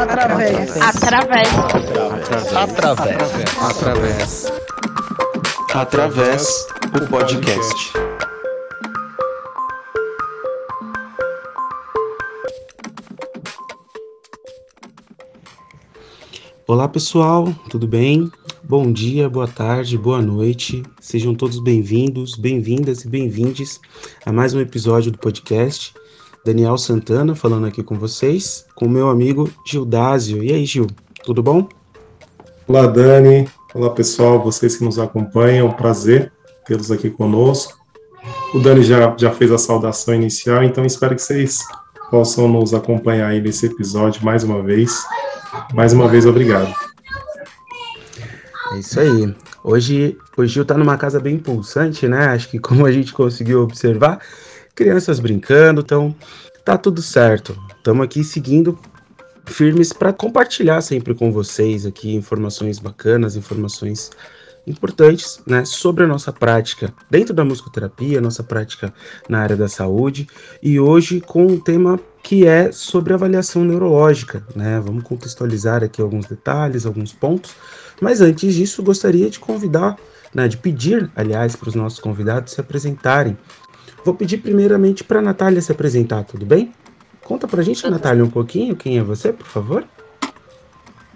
Através. Através. Através. Através. Através o podcast. Olá pessoal, tudo bem? Bom dia, boa tarde, boa noite. Sejam todos bem-vindos, bem-vindas e bem-vindes a mais um episódio do podcast. Daniel Santana falando aqui com vocês, com o meu amigo Gildásio. E aí, Gil, tudo bom? Olá, Dani. Olá, pessoal, vocês que nos acompanham, é um prazer tê-los aqui conosco. O Dani já, já fez a saudação inicial, então espero que vocês possam nos acompanhar aí nesse episódio mais uma vez. Mais uma vez, obrigado. É isso aí. Hoje o Gil tá numa casa bem pulsante, né? Acho que como a gente conseguiu observar, crianças brincando, então tá tudo certo. Estamos aqui seguindo firmes para compartilhar sempre com vocês aqui informações bacanas, informações importantes, né, sobre a nossa prática dentro da musicoterapia, nossa prática na área da saúde, e hoje com um tema que é sobre avaliação neurológica, né? Vamos contextualizar aqui alguns detalhes, alguns pontos, mas antes disso gostaria de convidar, né, de pedir, aliás, para os nossos convidados se apresentarem. Vou pedir primeiramente para a Natália se apresentar, tudo bem? Conta para a gente, Natália, um pouquinho quem é você, por favor.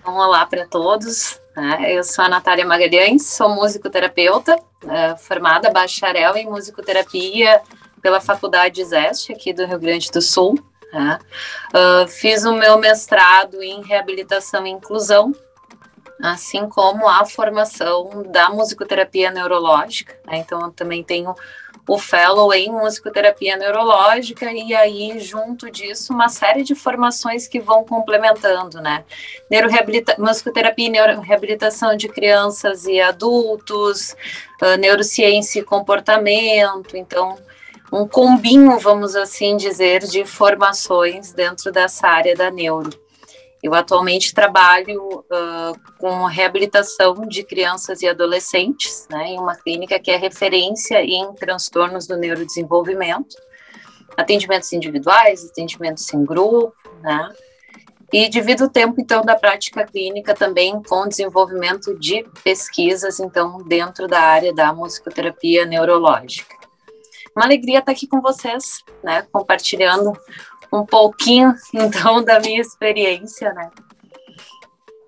Um olá para todos. Né? Eu sou a Natália Magalhães, sou musicoterapeuta, uh, formada bacharel em musicoterapia pela Faculdade Zeste, aqui do Rio Grande do Sul. Né? Uh, fiz o meu mestrado em reabilitação e inclusão, assim como a formação da musicoterapia neurológica. Né? Então, eu também tenho o fellow em musicoterapia neurológica e aí junto disso uma série de formações que vão complementando, né? Neuroreabilita musicoterapia e neuroreabilitação de crianças e adultos, uh, neurociência e comportamento, então um combinho, vamos assim dizer, de formações dentro dessa área da neuro. Eu atualmente trabalho uh, com reabilitação de crianças e adolescentes, né, em uma clínica que é referência em transtornos do neurodesenvolvimento, atendimentos individuais, atendimentos em grupo, né, e divido o tempo, então, da prática clínica também com desenvolvimento de pesquisas, então, dentro da área da musicoterapia neurológica. Uma alegria estar aqui com vocês, né, compartilhando um pouquinho, então, da minha experiência, né?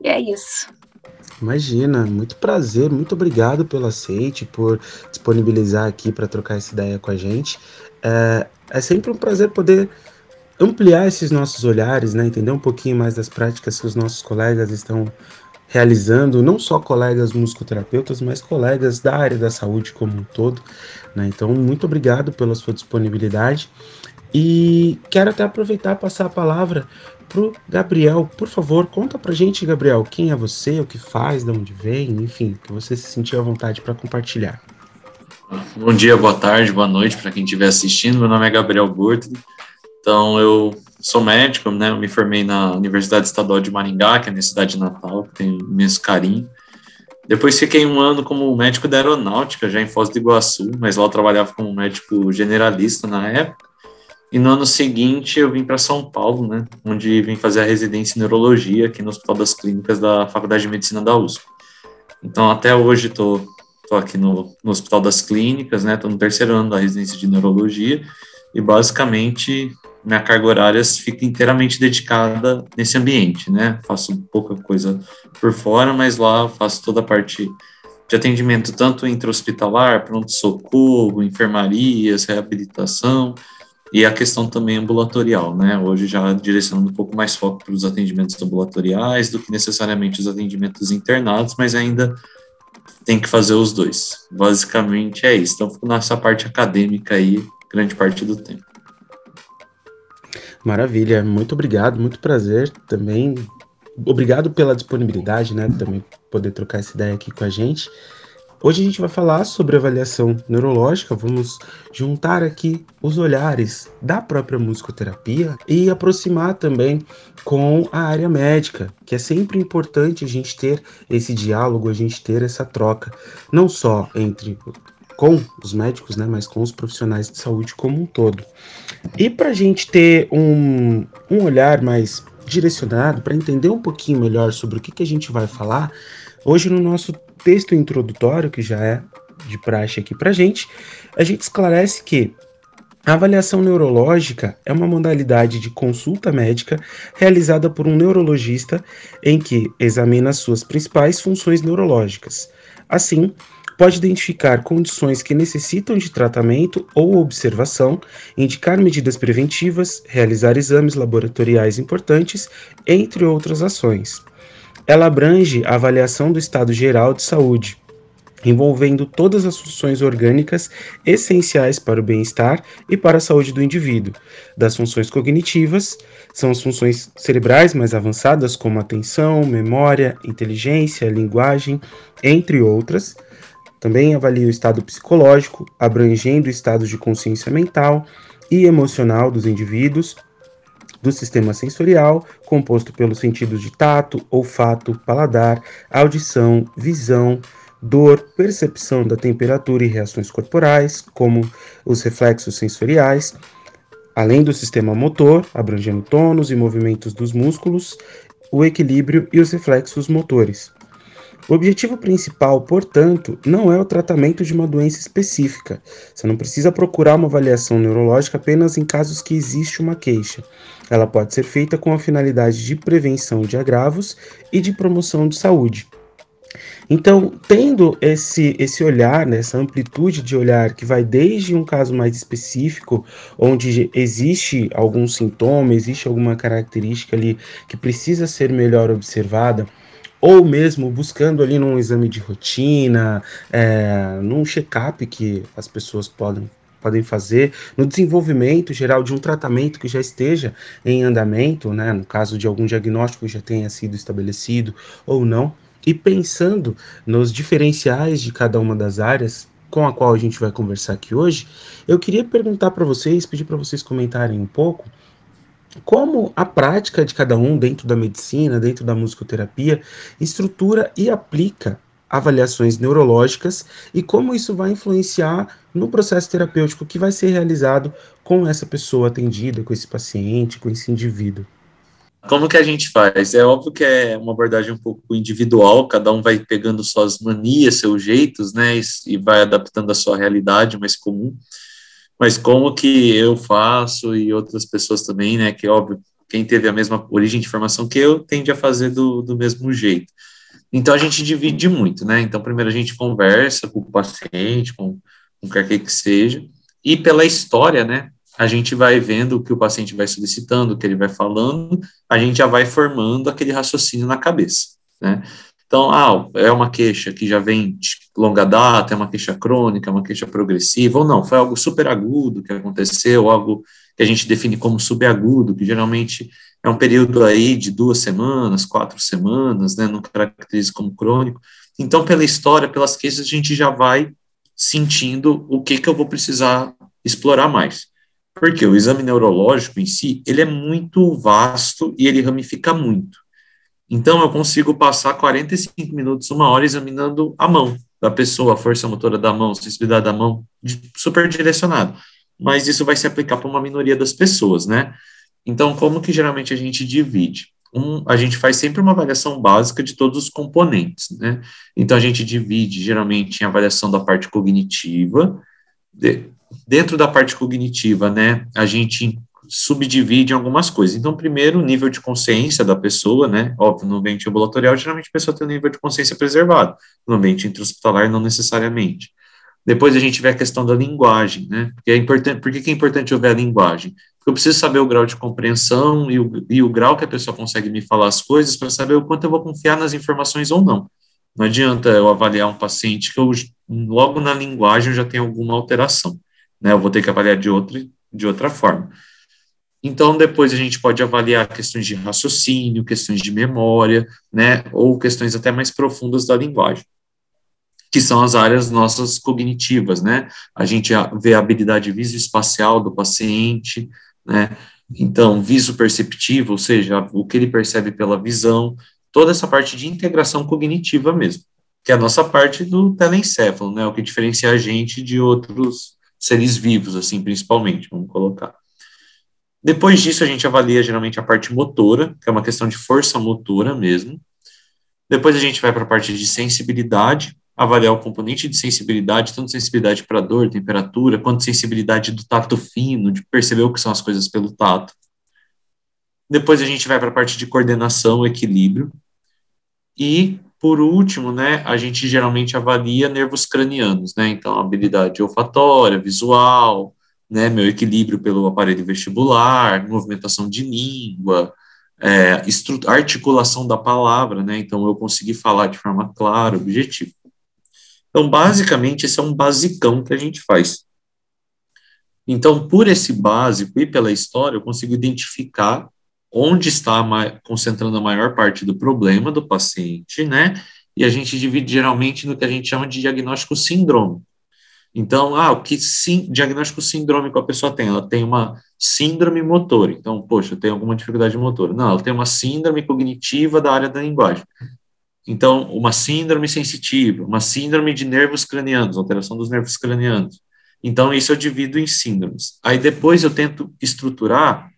E é isso. Imagina, muito prazer, muito obrigado pelo aceite, por disponibilizar aqui para trocar essa ideia com a gente. É, é sempre um prazer poder ampliar esses nossos olhares, né? Entender um pouquinho mais das práticas que os nossos colegas estão realizando, não só colegas musicoterapeutas, mas colegas da área da saúde como um todo. Né? Então, muito obrigado pela sua disponibilidade. E quero até aproveitar e passar a palavra pro Gabriel. Por favor, conta pra gente, Gabriel, quem é você, o que faz, de onde vem, enfim, que você se sentiu à vontade para compartilhar. Bom dia, boa tarde, boa noite para quem estiver assistindo. Meu nome é Gabriel Burto. Então, eu sou médico, né? Eu me formei na Universidade Estadual de Maringá, que é a minha cidade natal, que tenho imenso carinho. Depois fiquei um ano como médico da aeronáutica, já em Foz do Iguaçu, mas lá eu trabalhava como médico generalista na época. E no ano seguinte eu vim para São Paulo, né, onde vim fazer a residência em neurologia aqui no Hospital das Clínicas da Faculdade de Medicina da USP. Então até hoje estou aqui no, no Hospital das Clínicas, né, estou no terceiro ano da residência de neurologia e basicamente minha carga horária fica inteiramente dedicada nesse ambiente, né? Faço pouca coisa por fora, mas lá faço toda a parte de atendimento tanto intra-hospitalar, pronto-socorro, enfermarias, reabilitação e a questão também ambulatorial, né? Hoje já direcionando um pouco mais foco para os atendimentos ambulatoriais do que necessariamente os atendimentos internados, mas ainda tem que fazer os dois. Basicamente é isso. Então, fico nessa parte acadêmica aí, grande parte do tempo. Maravilha, muito obrigado, muito prazer também. Obrigado pela disponibilidade, né? Também poder trocar essa ideia aqui com a gente. Hoje a gente vai falar sobre avaliação neurológica, vamos juntar aqui os olhares da própria musicoterapia e aproximar também com a área médica, que é sempre importante a gente ter esse diálogo, a gente ter essa troca, não só entre com os médicos, né, mas com os profissionais de saúde como um todo. E para a gente ter um, um olhar mais direcionado para entender um pouquinho melhor sobre o que, que a gente vai falar, hoje no nosso texto introdutório, que já é de praxe aqui para gente, a gente esclarece que a avaliação neurológica é uma modalidade de consulta médica realizada por um neurologista em que examina suas principais funções neurológicas. Assim, pode identificar condições que necessitam de tratamento ou observação, indicar medidas preventivas, realizar exames laboratoriais importantes, entre outras ações. Ela abrange a avaliação do estado geral de saúde, envolvendo todas as funções orgânicas essenciais para o bem-estar e para a saúde do indivíduo. Das funções cognitivas, são as funções cerebrais mais avançadas, como atenção, memória, inteligência, linguagem, entre outras. Também avalia o estado psicológico, abrangendo o estado de consciência mental e emocional dos indivíduos, do sistema sensorial, composto pelos sentidos de tato, olfato, paladar, audição, visão, dor, percepção da temperatura e reações corporais, como os reflexos sensoriais, além do sistema motor, abrangendo tônus e movimentos dos músculos, o equilíbrio e os reflexos motores. O objetivo principal, portanto, não é o tratamento de uma doença específica. Você não precisa procurar uma avaliação neurológica apenas em casos que existe uma queixa. Ela pode ser feita com a finalidade de prevenção de agravos e de promoção de saúde. Então, tendo esse, esse olhar, né, essa amplitude de olhar que vai desde um caso mais específico, onde existe algum sintoma, existe alguma característica ali que precisa ser melhor observada, ou mesmo buscando ali num exame de rotina, é, num check-up que as pessoas podem podem fazer no desenvolvimento geral de um tratamento que já esteja em andamento, né, no caso de algum diagnóstico que já tenha sido estabelecido ou não. E pensando nos diferenciais de cada uma das áreas com a qual a gente vai conversar aqui hoje, eu queria perguntar para vocês, pedir para vocês comentarem um pouco como a prática de cada um dentro da medicina, dentro da musicoterapia, estrutura e aplica avaliações neurológicas e como isso vai influenciar no processo terapêutico que vai ser realizado com essa pessoa atendida, com esse paciente, com esse indivíduo. Como que a gente faz? É óbvio que é uma abordagem um pouco individual, cada um vai pegando suas manias, seus jeitos, né, e, vai adaptando a sua realidade mais comum. Mas como que eu faço e outras pessoas também, né, que óbvio, quem teve a mesma origem de formação que eu tende a fazer do, do mesmo jeito. Então a gente divide muito, né? Então primeiro a gente conversa com o paciente, com, com quer que seja, e pela história, né? a gente vai vendo o que o paciente vai solicitando, o que ele vai falando, a gente já vai formando aquele raciocínio na cabeça, né? Então, ah, é uma queixa que já vem de longa data, é uma queixa crônica, é uma queixa progressiva, ou não, foi algo super agudo que aconteceu, algo que a gente define como subagudo, que geralmente é um período aí de duas semanas, quatro semanas, né, não caracteriza como crônico. Então, pela história, pelas queixas, a gente já vai sentindo o que que eu vou precisar explorar mais. Porque o exame neurológico em si, ele é muito vasto e ele ramifica muito. Então, eu consigo passar 45 minutos, uma hora, examinando a mão da pessoa, a força motora da mão, sensibilidade da mão, super direcionado. Mas isso vai se aplicar para uma minoria das pessoas, né? Então, como que geralmente a gente divide? Um, a gente faz sempre uma avaliação básica de todos os componentes, né? Então, a gente divide geralmente em avaliação da parte cognitiva, de, dentro da parte cognitiva, né, a gente subdivide em algumas coisas. Então, primeiro, o nível de consciência da pessoa, né, óbvio, no ambiente ambulatorial, geralmente a pessoa tem um nível de consciência preservado, no ambiente intra-hospitalar, não necessariamente. Depois a gente vê a questão da linguagem, né, porque é importante, por que é importante eu ver a linguagem? Porque eu preciso saber o grau de compreensão e o, e o grau que a pessoa consegue me falar as coisas para saber o quanto eu vou confiar nas informações ou não. Não adianta eu avaliar um paciente que eu, logo na linguagem eu já tenho alguma alteração né? Eu vou ter que avaliar de outra, de outra forma. Então, depois a gente pode avaliar questões de raciocínio, questões de memória, né? Ou questões até mais profundas da linguagem, que são as áreas nossas cognitivas, né? A gente vê a habilidade visoespacial do paciente, né? Então, viso perceptivo, ou seja, o que ele percebe pela visão, toda essa parte de integração cognitiva mesmo, que é a nossa parte do telencéfalo, né? O que diferencia a gente de outros seres vivos, assim, principalmente, vamos colocar. Depois disso, a gente avalia geralmente a parte motora, que é uma questão de força motora mesmo. Depois a gente vai para a parte de sensibilidade, avaliar o componente de sensibilidade, tanto sensibilidade para dor, temperatura, quanto sensibilidade do tato fino, de perceber o que são as coisas pelo tato. Depois a gente vai para a parte de coordenação, equilíbrio. E, por último, né, a gente geralmente avalia nervos cranianos, né? Então, habilidade olfatória, visual, né, meu equilíbrio pelo aparelho vestibular, movimentação de língua, é, articulação da palavra, né? Então, eu consegui falar de forma clara, objetiva. Então, basicamente, esse é um basicão que a gente faz. Então, por esse básico e pela história, eu consigo identificar onde está concentrando a maior parte do problema do paciente, né? E a gente divide geralmente no que a gente chama de diagnóstico síndrome. Então, ah, o que sim, diagnóstico síndrômico a pessoa tem? Ela tem uma síndrome motor. Então, poxa, tem alguma dificuldade motora. Não, ela tem uma síndrome cognitiva da área da linguagem. Então, uma síndrome sensitiva, uma síndrome de nervos cranianos, alteração dos nervos cranianos. Então, isso eu divido em síndromes. Aí depois eu tento estruturar,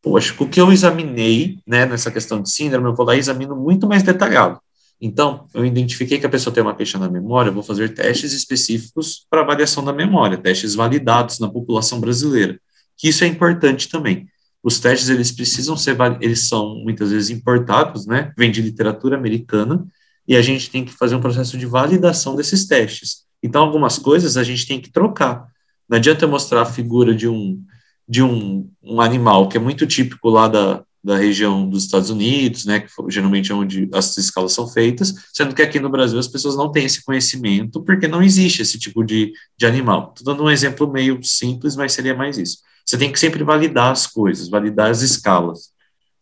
poxa, o que eu examinei, né, nessa questão de síndrome, eu vou lá e examino muito mais detalhado. Então, eu identifiquei que a pessoa tem uma queixa na memória, vou fazer testes específicos para avaliação da memória, testes validados na população brasileira, que isso é importante também os testes eles precisam ser eles são muitas vezes importados, né? Vem de literatura americana e a gente tem que fazer um processo de validação desses testes. Então algumas coisas a gente tem que trocar. Não adianta eu mostrar a figura de um de um, um animal que é muito típico lá da, da região dos Estados Unidos, né, que geralmente é onde as escalas são feitas, sendo que aqui no Brasil as pessoas não têm esse conhecimento porque não existe esse tipo de, de animal. Estou dando um exemplo meio simples, mas seria mais isso. Você tem que sempre validar as coisas, validar as escalas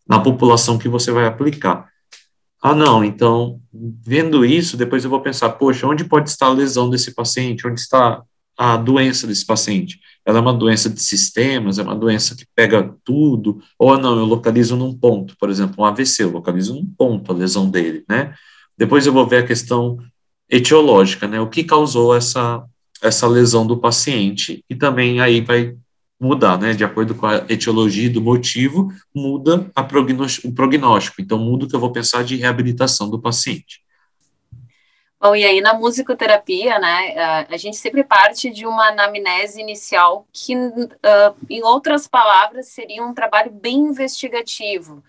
na população que você vai aplicar. Ah, não, então, vendo isso, depois eu vou pensar, poxa, onde pode estar a lesão desse paciente? Onde está a doença desse paciente? Ela é uma doença de sistemas, é uma doença que pega tudo, ou não, eu localizo num ponto, por exemplo, um AVC, eu localizo num ponto a lesão dele, né? Depois eu vou ver a questão etiológica, né? O que causou essa, essa lesão do paciente, e também aí vai mudar, né? De acordo com a etiologia do motivo, muda o prognóstico. Então, muda o que eu vou pensar de reabilitação do paciente. Bom, e aí na musicoterapia, né, a gente sempre parte de uma anamnese inicial que, uh, em outras palavras, seria um trabalho bem investigativo,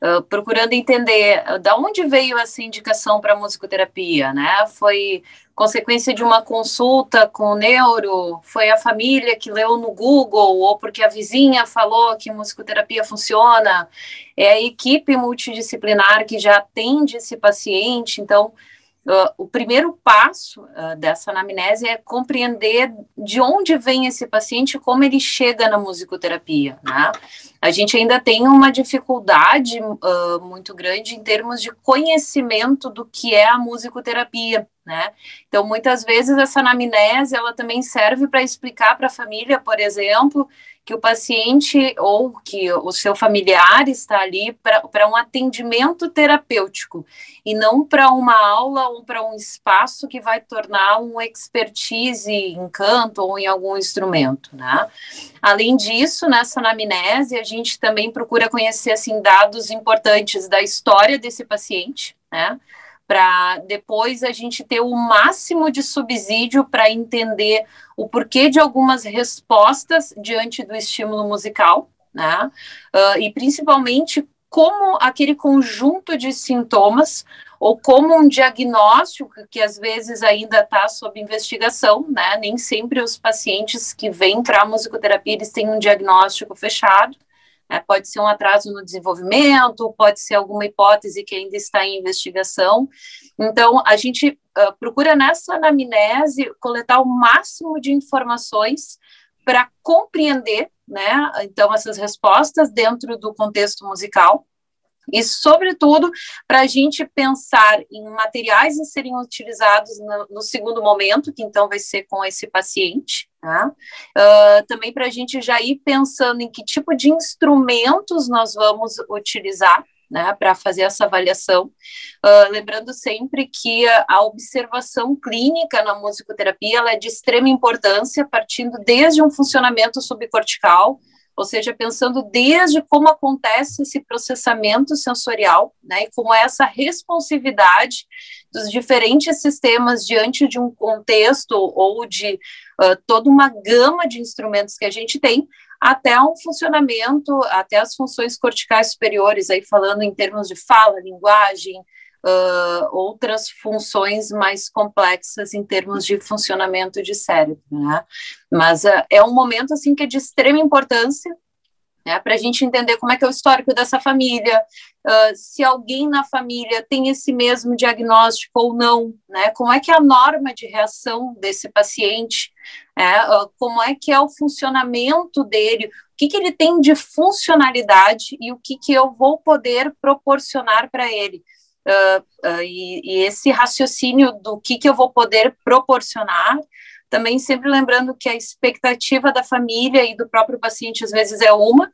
uh, procurando entender uh, da onde veio essa indicação para musicoterapia, né? Foi consequência de uma consulta com o neuro, foi a família que leu no Google, ou porque a vizinha falou que musicoterapia funciona, é a equipe multidisciplinar que já atende esse paciente, então Uh, o primeiro passo uh, dessa anamnese é compreender de onde vem esse paciente, como ele chega na musicoterapia, né? A gente ainda tem uma dificuldade uh, muito grande em termos de conhecimento do que é a musicoterapia, né? Então, muitas vezes essa anamnese, ela também serve para explicar para a família, por exemplo, que o paciente ou que o seu familiar está ali para um atendimento terapêutico e não para uma aula ou para um espaço que vai tornar um expertise em canto ou em algum instrumento, né? Além disso, nessa anamnese, a gente também procura conhecer assim dados importantes da história desse paciente, né? Para depois a gente ter o máximo de subsídio para entender o porquê de algumas respostas diante do estímulo musical, né? Uh, e principalmente como aquele conjunto de sintomas ou como um diagnóstico que às vezes ainda está sob investigação, né? Nem sempre os pacientes que vêm para a musicoterapia eles têm um diagnóstico fechado. É, pode ser um atraso no desenvolvimento, pode ser alguma hipótese que ainda está em investigação. Então, a gente uh, procura nessa anamnese coletar o máximo de informações para compreender, né, então, essas respostas dentro do contexto musical, e, sobretudo, para a gente pensar em materiais a serem utilizados no, no, segundo momento, que então vai ser com esse paciente, tá? Uh, também para a gente já ir pensando em que tipo de instrumentos nós vamos utilizar, né, para fazer essa avaliação, uh, lembrando sempre que a, a, observação clínica na musicoterapia ela é de extrema importância, partindo desde um funcionamento subcortical, ou seja, pensando desde como acontece esse processamento sensorial, né, e como é essa responsividade dos diferentes sistemas diante de um contexto ou de uh, toda uma gama de instrumentos que a gente tem, até um funcionamento, até as funções corticais superiores, aí falando em termos de fala, linguagem, uh, outras funções mais complexas em termos de funcionamento de cérebro, né? Mas uh, é um momento, assim, que é de extrema importância, né, para a gente entender como é que é o histórico dessa família, uh, se alguém na família tem esse mesmo diagnóstico ou não, né, como é que é a norma de reação desse paciente, é, uh, como é que é o funcionamento dele, o que, que ele tem de funcionalidade e o que, que eu vou poder proporcionar para ele. Uh, uh, e, e, esse raciocínio do que, que eu vou poder proporcionar, também sempre lembrando que a expectativa da família e do próprio paciente às vezes é uma,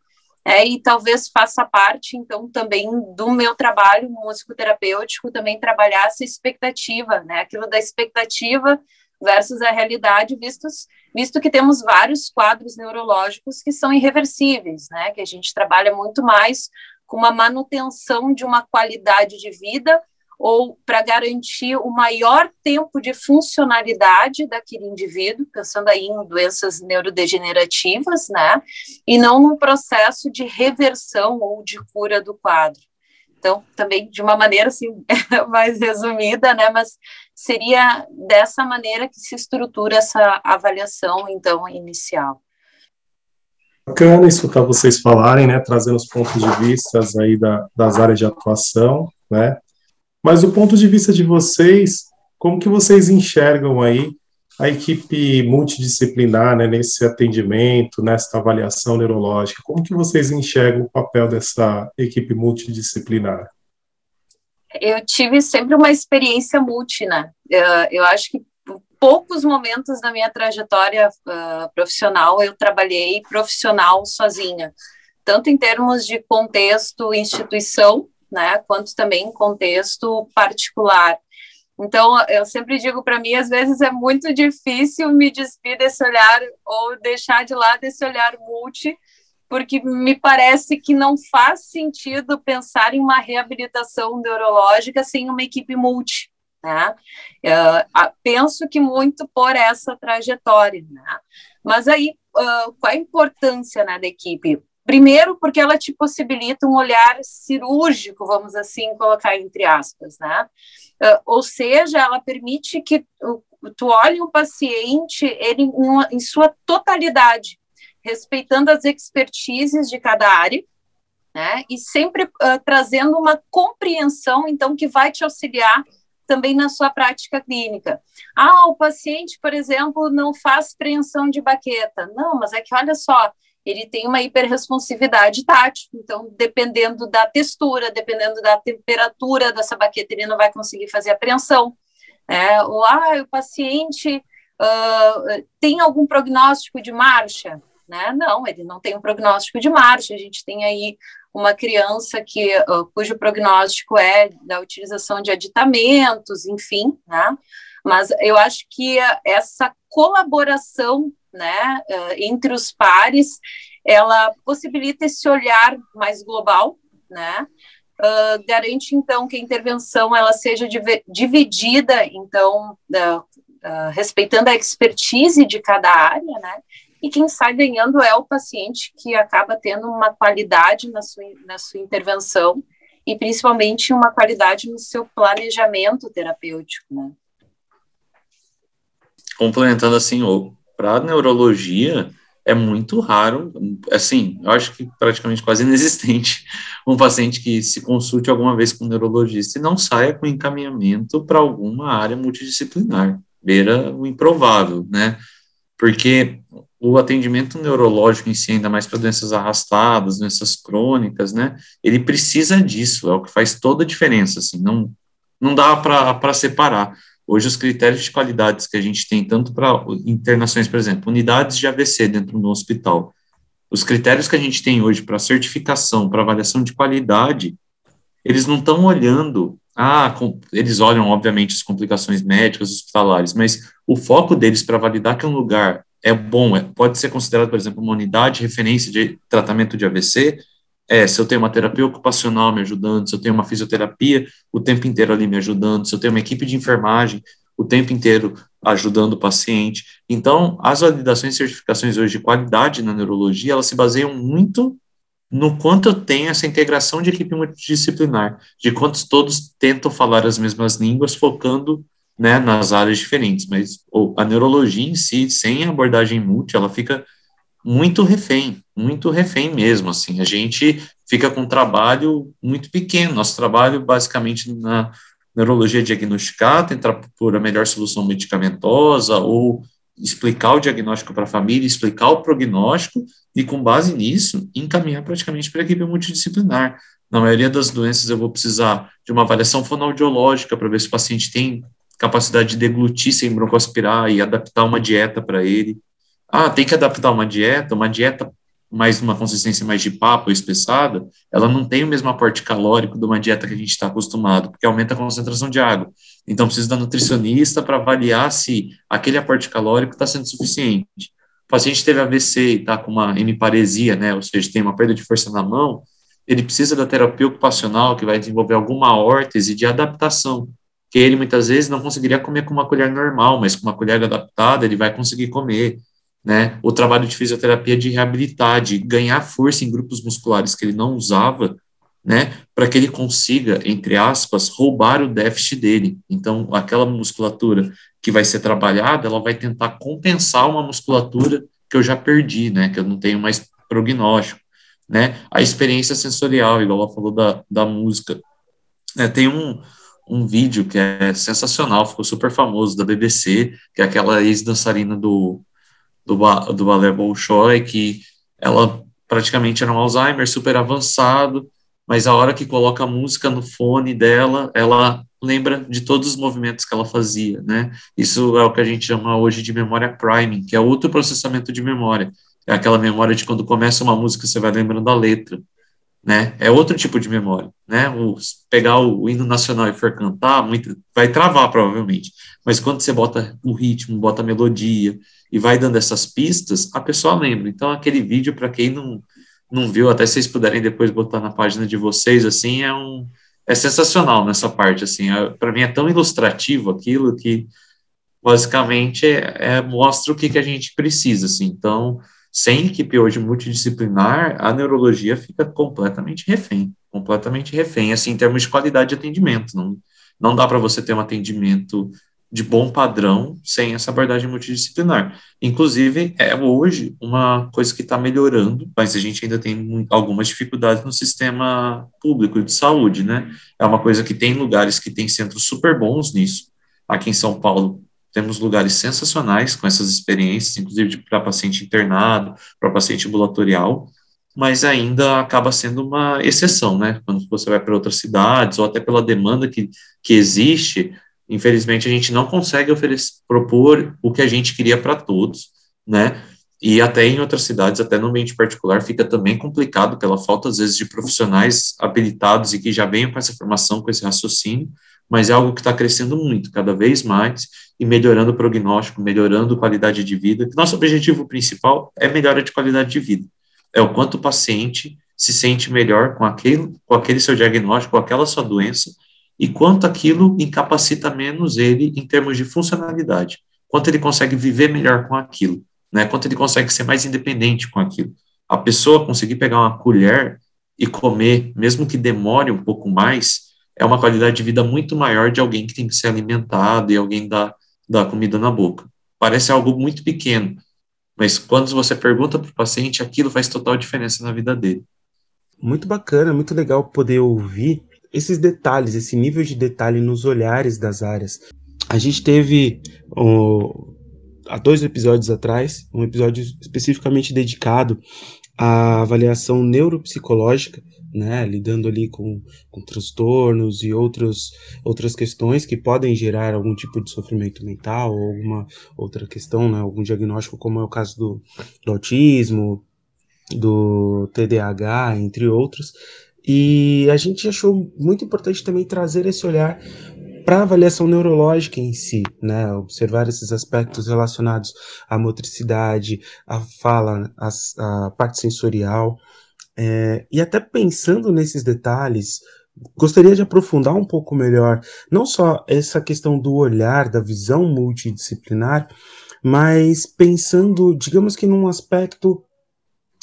é, e talvez faça parte, então, também do meu trabalho musicoterapêutico, também trabalhar essa expectativa, né, aquilo da expectativa versus a realidade, vistos, visto que temos vários quadros neurológicos que são irreversíveis, né, que a gente trabalha muito mais com uma manutenção de uma qualidade de vida ou para garantir o maior tempo de funcionalidade daquele indivíduo, pensando aí em doenças neurodegenerativas, né? E não num processo de reversão ou de cura do quadro. Então, também de uma maneira assim mais resumida, né? Mas seria dessa maneira que se estrutura essa avaliação, então, inicial. Bacana escutar vocês falarem, né, trazendo os pontos de vista aí da, das áreas de atuação, né, mas do ponto de vista de vocês, como que vocês enxergam aí a equipe multidisciplinar, né, nesse atendimento, nessa avaliação neurológica, como que vocês enxergam o papel dessa equipe multidisciplinar? Eu tive sempre uma experiência multi, né, eu acho que poucos momentos na minha trajetória uh, profissional eu trabalhei profissional sozinha, tanto em termos de contexto, instituição, né, quanto também contexto particular. Então, eu sempre digo para mim, às vezes é muito difícil me despir desse olhar ou deixar de lado esse olhar multi, porque me parece que não faz sentido pensar em uma reabilitação neurológica sem uma equipe multi. Né? Uh, penso que muito por essa trajetória. Né? Mas aí, uh, qual a importância né, da equipe? Primeiro, porque ela te possibilita um olhar cirúrgico, vamos assim colocar entre aspas, né? Uh, ou seja, ela permite que tu olhe o paciente ele em, em sua totalidade, respeitando as expertises de cada área, né? E sempre uh, trazendo uma compreensão, então, que vai te auxiliar também na sua prática clínica. Ah, o paciente, por exemplo, não faz preensão de baqueta. Não, mas é que olha só, ele tem uma hiperresponsividade tátil, então, dependendo da textura, dependendo da temperatura dessa baqueta, ele não vai conseguir fazer a preensão. É, ou, ah, o paciente uh, tem algum prognóstico de marcha? Né? Não, ele não tem um prognóstico de marcha, a gente tem aí uma criança que, uh, cujo prognóstico é da utilização de aditamentos, enfim, né? Mas eu acho que essa colaboração, né, uh, entre os pares, ela possibilita esse olhar mais global, né? Uh, garante então que a intervenção ela seja dividida, então, respeitando a expertise de cada área, né? E quem sai ganhando é o paciente que acaba tendo uma qualidade na sua, na sua intervenção e principalmente uma qualidade no seu planejamento terapêutico, né? Complementando assim, para neurologia é muito raro, assim, eu acho que praticamente quase inexistente um paciente que se consulte alguma vez com um neurologista e não saia com encaminhamento para alguma área multidisciplinar, beira o improvável, né? Porque o atendimento neurológico em si, ainda mais para doenças arrastadas, doenças crônicas, né, ele precisa disso, é o que faz toda a diferença, assim, não, não dá para separar. Hoje, os critérios de qualidades que a gente tem, tanto para internações, por exemplo, unidades de AVC dentro do hospital, os critérios que a gente tem hoje para certificação, para avaliação de qualidade, eles não estão olhando, ah, com, eles olham, obviamente, as complicações médicas, hospitalares, mas o foco deles para validar que um lugar é bom, é, pode ser considerado, por exemplo, uma unidade de referência de tratamento de AVC, é, se eu tenho uma terapia ocupacional me ajudando, se eu tenho uma fisioterapia o tempo inteiro ali me ajudando, se eu tenho uma equipe de enfermagem o tempo inteiro ajudando o paciente. Então, as validações e certificações hoje de qualidade na neurologia, elas se baseiam muito no quanto eu tenho essa integração de equipe multidisciplinar, de quantos todos tentam falar as mesmas línguas, focando né, nas áreas diferentes, mas a neurologia em si, sem abordagem multi, ela fica muito refém, muito refém mesmo, assim, a gente fica com um trabalho muito pequeno, nosso trabalho basicamente na neurologia diagnosticar, tentar por a melhor solução medicamentosa ou explicar o diagnóstico para a família, explicar o prognóstico e, com base nisso, encaminhar praticamente para a equipe multidisciplinar. Na maioria das doenças, eu vou precisar de uma avaliação fonoaudiológica para ver se o paciente tem capacidade de deglutir sem broncoaspirar e adaptar uma dieta para ele. Ah, tem que adaptar uma dieta, uma dieta mais uma consistência mais de papo espessada, ela não tem o mesmo aporte calórico de uma dieta que a gente está acostumado, porque aumenta a concentração de água. Então, precisa da nutricionista para avaliar se aquele aporte calórico está sendo suficiente. O paciente teve AVC e está com uma hemiparesia, né, ou seja, tem uma perda de força na mão, ele precisa da terapia ocupacional, que vai desenvolver alguma órtese de adaptação, que ele muitas vezes não conseguiria comer com uma colher normal, mas com uma colher adaptada ele vai conseguir comer né? O trabalho de fisioterapia de reabilitar, de ganhar força em grupos musculares que ele não usava, né? Para que ele consiga, entre aspas, roubar o déficit dele. Então, aquela musculatura que vai ser trabalhada, ela vai tentar compensar uma musculatura que eu já perdi, né? Que eu não tenho mais prognóstico, né? A experiência sensorial, igual ela falou da, da música. É, tem um, um vídeo que é sensacional, ficou super famoso, da BBC, que é aquela ex-dançarina do do, do balé Bolshoi, que ela praticamente era um Alzheimer super avançado, mas a hora que coloca a música no fone dela, ela lembra de todos os movimentos que ela fazia, né? Isso é o que a gente chama hoje de memória priming, que é outro processamento de memória. É aquela memória de quando começa uma música, você vai lembrando a letra, né? É outro tipo de memória, né? O, pegar o, o hino nacional e for cantar, muito, vai travar provavelmente. Mas quando você bota o ritmo, bota a melodia, e vai dando essas pistas, a pessoa lembra. Então, aquele vídeo, para quem não, não viu, até vocês puderem depois botar na página de vocês, assim, é um é sensacional nessa parte, assim, é, para mim é tão ilustrativo aquilo que basicamente é, é, mostra o que, que a gente precisa, assim, então, sem equipe hoje multidisciplinar, a neurologia fica completamente refém, completamente refém, assim, em termos de qualidade de atendimento, não, não dá para você ter um atendimento de bom padrão sem essa abordagem multidisciplinar. Inclusive, é hoje uma coisa que está melhorando, mas a gente ainda tem algumas dificuldades no sistema público de saúde, né? É uma coisa que tem lugares que tem centros super bons nisso. Aqui em São Paulo, temos lugares sensacionais com essas experiências, inclusive para paciente internado, para paciente ambulatorial, mas ainda acaba sendo uma exceção, né? Quando você vai para outras cidades, ou até pela demanda que, que existe, infelizmente a gente não consegue oferecer, propor o que a gente queria para todos, né? E até em outras cidades, até no ambiente particular, fica também complicado pela falta, às vezes, de profissionais habilitados e que já venham com essa formação, com esse raciocínio, mas é algo que está crescendo muito, cada vez mais, e melhorando o prognóstico, melhorando a qualidade de vida. Nosso objetivo principal é melhora de qualidade de vida. É o quanto o paciente se sente melhor com aquele, com aquele seu diagnóstico, com aquela sua doença, e quanto aquilo incapacita menos ele em termos de funcionalidade, quanto ele consegue viver melhor com aquilo, né? Quanto ele consegue ser mais independente com aquilo. A pessoa conseguir pegar uma colher e comer, mesmo que demore um pouco mais, é uma qualidade de vida muito maior de alguém que tem que ser alimentado e alguém dá, dá comida na boca. Parece algo muito pequeno, mas quando você pergunta para o paciente, aquilo faz total diferença na vida dele. Muito bacana, muito legal poder ouvir esses detalhes, esse nível de detalhe nos olhares das áreas. A gente teve há dois episódios atrás um episódio especificamente dedicado à avaliação neuropsicológica, né, lidando ali com, com transtornos e outros, outras questões que podem gerar algum tipo de sofrimento mental ou alguma outra questão, né, algum diagnóstico, como é o caso do, do autismo, do TDAH, entre outros. E a gente achou muito importante também trazer esse olhar para a avaliação neurológica em si, né? Observar esses aspectos relacionados à motricidade, à fala, à, à parte sensorial. É, e até pensando nesses detalhes, gostaria de aprofundar um pouco melhor, não só essa questão do olhar, da visão multidisciplinar, mas pensando, digamos que num aspecto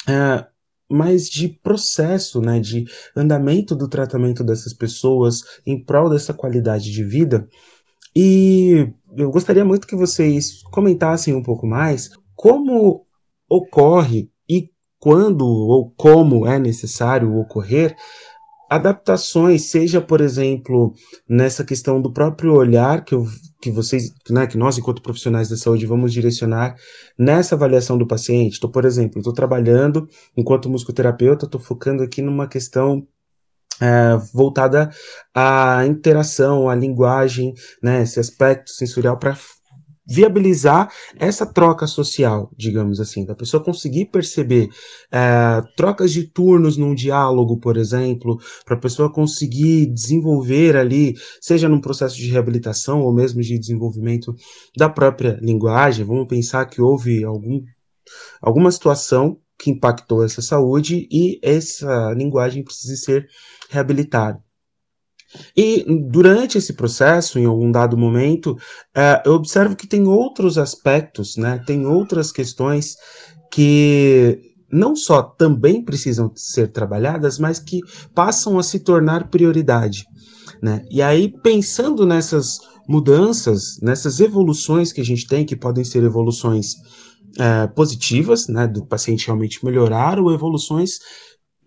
é, mais de processo, né, de andamento do tratamento dessas pessoas em prol dessa qualidade de vida. E eu gostaria muito que vocês comentassem um pouco mais como ocorre e quando ou como é necessário ocorrer adaptações, seja, por exemplo, nessa questão do próprio olhar que, eu, que vocês, né, que nós, enquanto profissionais da saúde, vamos direcionar nessa avaliação do paciente. Estou, por exemplo, estou trabalhando enquanto musicoterapeuta, estou focando aqui numa questão é, voltada à interação, à linguagem, né, esse aspecto sensorial para viabilizar essa troca social, digamos assim, da pessoa conseguir perceber é, trocas de turnos num diálogo, por exemplo, para a pessoa conseguir desenvolver ali, seja num processo de reabilitação ou mesmo de desenvolvimento da própria linguagem. Vamos pensar que houve algum, alguma situação que impactou essa saúde e essa linguagem precisa ser reabilitada. E durante esse processo, em algum dado momento, uh, eu observo que tem outros aspectos, né, tem outras questões que não só também precisam ser trabalhadas, mas que passam a se tornar prioridade. Né? E aí, pensando nessas mudanças, nessas evoluções que a gente tem, que podem ser evoluções uh, positivas, né, do paciente realmente melhorar, ou evoluções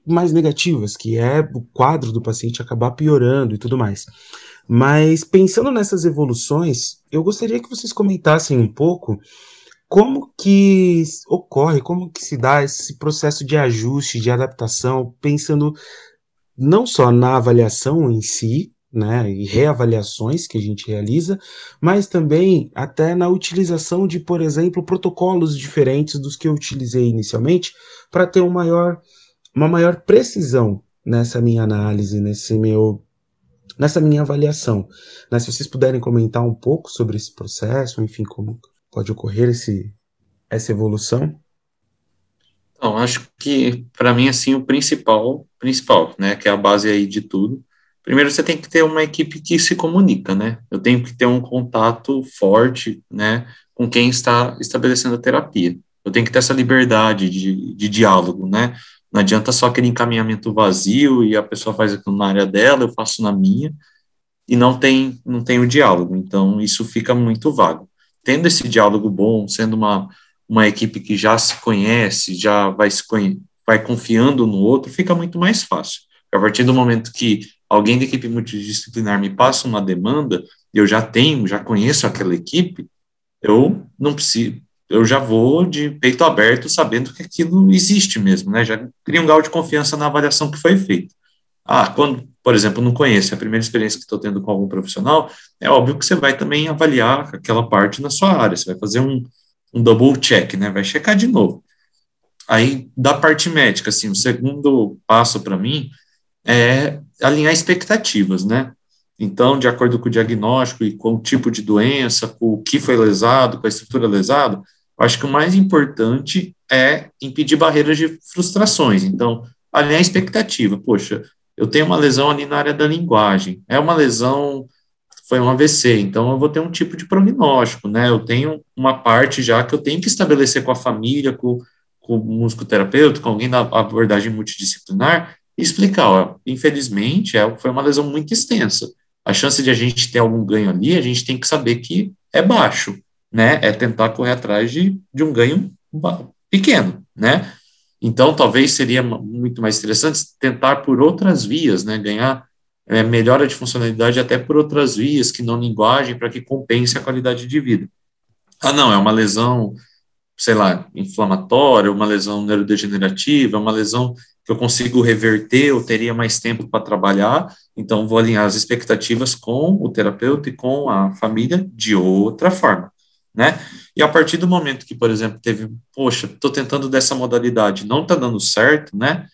mais negativas, que é o quadro do paciente acabar piorando e tudo mais. Mas pensando nessas evoluções, eu gostaria que vocês comentassem um pouco como que ocorre, como que se dá esse processo de ajuste, de adaptação, pensando não só na avaliação em si, né, e reavaliações que a gente realiza, mas também até na utilização de, por exemplo, protocolos diferentes dos que eu utilizei inicialmente para ter um maior uma maior precisão nessa minha análise, nesse meu nessa minha avaliação. Né? Se vocês puderem comentar um pouco sobre esse processo, enfim, como pode ocorrer esse, essa evolução. Então, acho que para mim assim o principal, principal, né, que é a base aí de tudo. Primeiro você tem que ter uma equipe que se comunica, né? Eu tenho que ter um contato forte, né, com quem está estabelecendo a terapia. Eu tenho que ter essa liberdade de, de diálogo, né? Não adianta só aquele encaminhamento vazio e a pessoa faz aquilo na área dela, eu faço na minha, e não tem, não tem o diálogo. Então, isso fica muito vago. Tendo esse diálogo bom, sendo uma, uma equipe que já se conhece, já vai, se conhe vai confiando no outro, fica muito mais fácil. A partir do momento que alguém da equipe multidisciplinar me passa uma demanda, eu já tenho, já conheço aquela equipe, eu não preciso, eu já vou de peito aberto sabendo que aquilo existe mesmo, né? Já cria um grau de confiança na avaliação que foi feita. Ah, quando, por exemplo, não conheço a primeira experiência que estou tendo com algum profissional, é óbvio que você vai também avaliar aquela parte na sua área, você vai fazer um, um double check, né? Vai checar de novo. Aí, da parte médica, assim, o segundo passo para mim é alinhar expectativas, né? Então, de acordo com o diagnóstico e com o tipo de doença, com o que foi lesado, com a estrutura lesada, acho que o mais importante é impedir barreiras de frustrações. Então, alinhar a expectativa. Poxa, eu tenho uma lesão ali na área da linguagem. É uma lesão, foi um AVC, então eu vou ter um tipo de prognóstico, né? Eu tenho uma parte já que eu tenho que estabelecer com a família, com, com o musicoterapeuta, com alguém da abordagem multidisciplinar, e explicar, ó, infelizmente, é, foi uma lesão muito extensa. A chance de a gente ter algum ganho ali, a gente tem que saber que é baixo né, é tentar correr atrás de, de um ganho pequeno, né? Então, talvez seria muito mais interessante tentar por outras vias, né, ganhar é, melhora de funcionalidade até por outras vias que não linguagem para que compense a qualidade de vida. Ah, não, é uma lesão, sei lá, inflamatória, uma lesão neurodegenerativa, uma lesão que eu consigo reverter, eu teria mais tempo para trabalhar, então vou alinhar as expectativas com o terapeuta e com a família de outra forma né? E a partir do momento que, por exemplo, teve, poxa, estou tentando dessa modalidade, não está dando certo, né?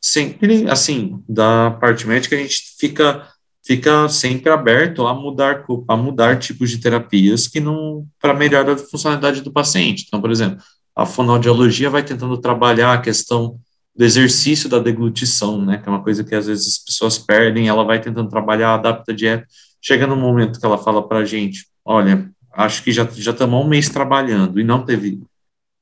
Sempre, assim, da parte médica, a gente fica fica sempre aberto a mudar a mudar tipos de terapias que não para melhorar a funcionalidade do paciente. Então, por exemplo, a fonoaudiologia vai tentando trabalhar a questão do exercício da deglutição, né, que é uma coisa que às vezes as pessoas perdem, ela vai tentando trabalhar, adapta a dieta, chega no momento que ela fala para a gente, olha, acho que já já estamos um mês trabalhando e não teve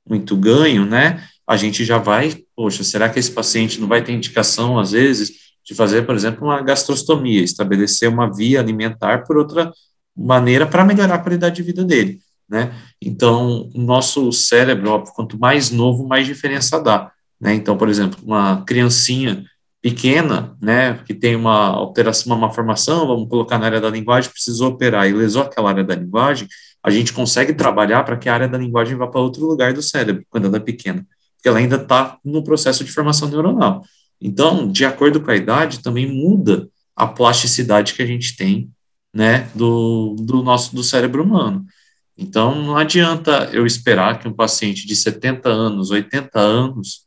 muito ganho, né, a gente já vai, poxa, será que esse paciente não vai ter indicação, às vezes, de fazer, por exemplo, uma gastrostomia, estabelecer uma via alimentar por outra maneira para melhorar a qualidade de vida dele, né? Então, o nosso cérebro, quanto mais novo, mais diferença dá, né? Então, por exemplo, uma criancinha pequena, né, que tem uma alteração, uma malformação, vamos colocar na área da linguagem, precisou operar e lesou aquela área da linguagem, a gente consegue trabalhar para que a área da linguagem vá para outro lugar do cérebro, quando ela é pequena, porque ela ainda está no processo de formação neuronal. Então, de acordo com a idade, também muda a plasticidade que a gente tem, né, do, do nosso do cérebro humano. Então, não adianta eu esperar que um paciente de 70 anos, 80 anos,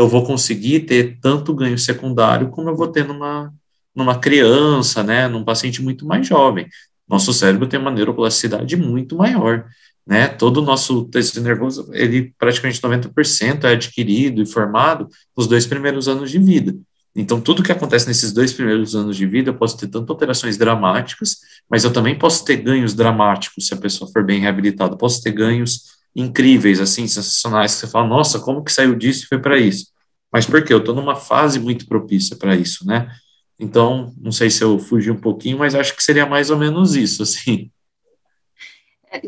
eu vou conseguir ter tanto ganho secundário como eu vou ter numa, numa criança, né, num paciente muito mais jovem. Nosso cérebro tem uma neuroplasticidade muito maior, né? Todo o nosso tecido nervoso, ele praticamente 90% é adquirido e formado nos dois primeiros anos de vida. Então, tudo que acontece nesses dois primeiros anos de vida, eu posso ter tanto alterações dramáticas, mas eu também posso ter ganhos dramáticos se a pessoa for bem reabilitada. posso ter ganhos incríveis, assim, sensacionais, que você fala, nossa, como que saiu disso e foi para isso? Mas por quê? Eu estou numa fase muito propícia para isso, né? Então, não sei se eu fugi um pouquinho, mas acho que seria mais ou menos isso, assim.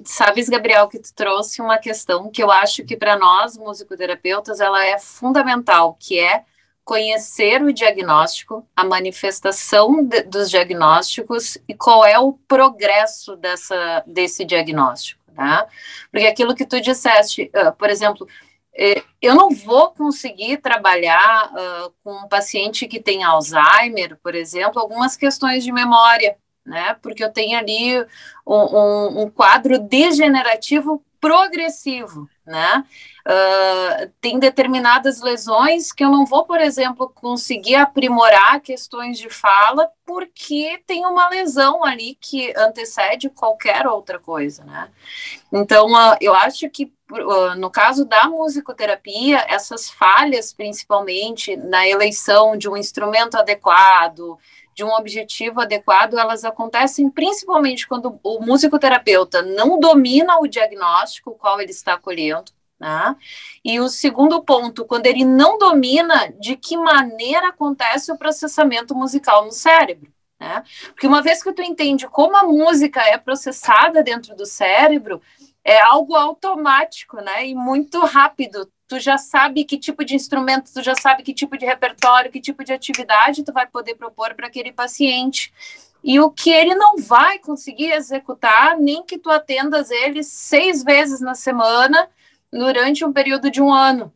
Sabes, Gabriel, que tu trouxe uma questão que eu acho que para nós, musicoterapeutas, ela é fundamental, que é conhecer o diagnóstico, a manifestação de, dos diagnósticos e qual é o progresso dessa, desse diagnóstico, tá? Porque aquilo que tu disseste, uh, por exemplo, eh, eu não vou conseguir trabalhar uh, com um paciente que tem Alzheimer, por exemplo, algumas questões de memória, né? Porque eu tenho ali um, um, um quadro degenerativo progressivo, né? Uh, tem determinadas lesões que eu não vou, por exemplo, conseguir aprimorar questões de fala porque tem uma lesão ali que antecede qualquer outra coisa, né? Então, uh, eu acho que uh, no caso da musicoterapia, essas falhas, principalmente na eleição de um instrumento adequado, de um objetivo adequado, elas acontecem principalmente quando o musicoterapeuta não domina o diagnóstico qual ele está colhendo, né? E o segundo ponto, quando ele não domina de que maneira acontece o processamento musical no cérebro. Né? Porque uma vez que tu entende como a música é processada dentro do cérebro, é algo automático, né? E muito rápido tu já sabe que tipo de instrumento, tu já sabe que tipo de repertório, que tipo de atividade tu vai poder propor para aquele paciente. E o que ele não vai conseguir executar, nem que tu atendas ele seis vezes na semana durante um período de um ano.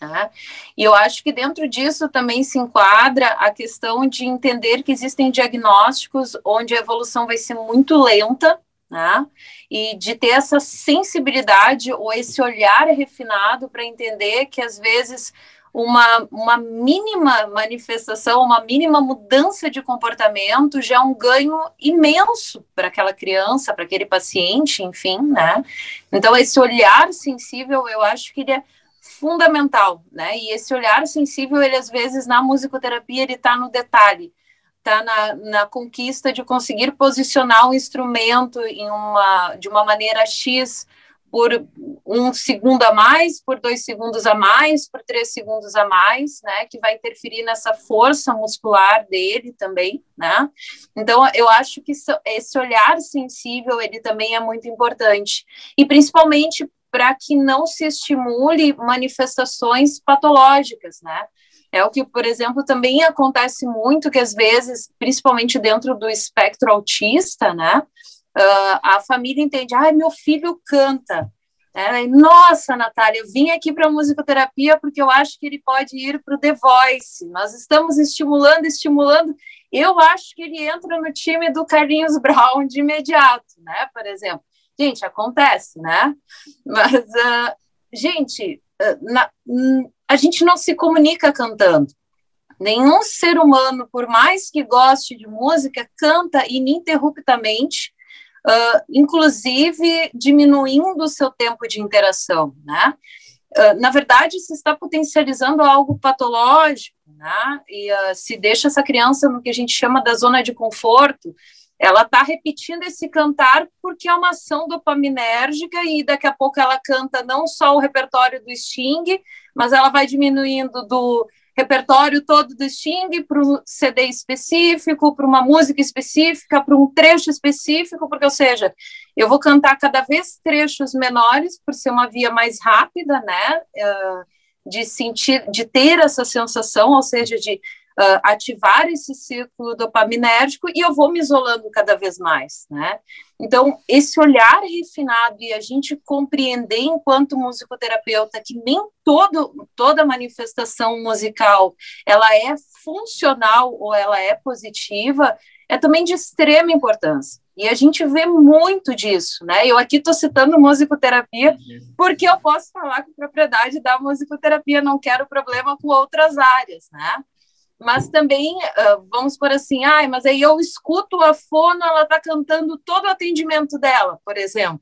Né? E eu acho que dentro disso também se enquadra a questão de entender que existem diagnósticos onde a evolução vai ser muito lenta, né? E de ter essa sensibilidade ou esse olhar refinado para entender que às vezes uma, uma mínima manifestação, uma mínima mudança de comportamento já é um ganho imenso para aquela criança, para aquele paciente, enfim, né? Então, esse olhar sensível, eu acho que ele é fundamental, né? E esse olhar sensível, ele às vezes na musicoterapia, ele está no detalhe está na, na conquista de conseguir posicionar o instrumento em uma, de uma maneira X por um segundo a mais, por dois segundos a mais, por três segundos a mais, né, que vai interferir nessa força muscular dele também, né? Então, eu acho que esse olhar sensível, ele também é muito importante, e principalmente para que não se estimule manifestações patológicas, né? É o que, por exemplo, também acontece muito que às vezes, principalmente dentro do espectro autista, né? Uh, a família entende, ah, meu filho canta. É, Nossa, Natália, eu vim aqui para musicoterapia porque eu acho que ele pode ir para o The Voice. Nós estamos estimulando, estimulando. Eu acho que ele entra no time do Carlinhos Brown de imediato, né? Por exemplo. Gente, acontece, né? Mas, uh, gente, uh, na, a gente não se comunica cantando. Nenhum ser humano, por mais que goste de música, canta ininterruptamente, uh, inclusive diminuindo o seu tempo de interação, né? Uh, na verdade, se está potencializando algo patológico, né? E uh, se deixa essa criança no que a gente chama da zona de conforto, ela está repetindo esse cantar porque é uma ação dopaminérgica e daqui a pouco ela canta não só o repertório do Sting, mas ela vai diminuindo do repertório todo do Sting para um CD específico, para uma música específica, para um trecho específico, porque, ou seja, eu vou cantar cada vez trechos menores, por ser uma via mais rápida, né, uh, de sentir, de ter essa sensação, ou seja, de uh, ativar esse ciclo dopaminérgico e eu vou me isolando cada vez mais, né? Então, esse olhar refinado e a gente compreender enquanto musicoterapeuta que nem todo, toda manifestação musical ela é funcional ou ela é positiva, é também de extrema importância. E a gente vê muito disso, né? Eu aqui estou citando musicoterapia porque eu posso falar com propriedade da musicoterapia, não quero problema com outras áreas, né? Mas também, uh, vamos por assim, ai, mas aí eu escuto a fono, ela está cantando todo o atendimento dela, por exemplo.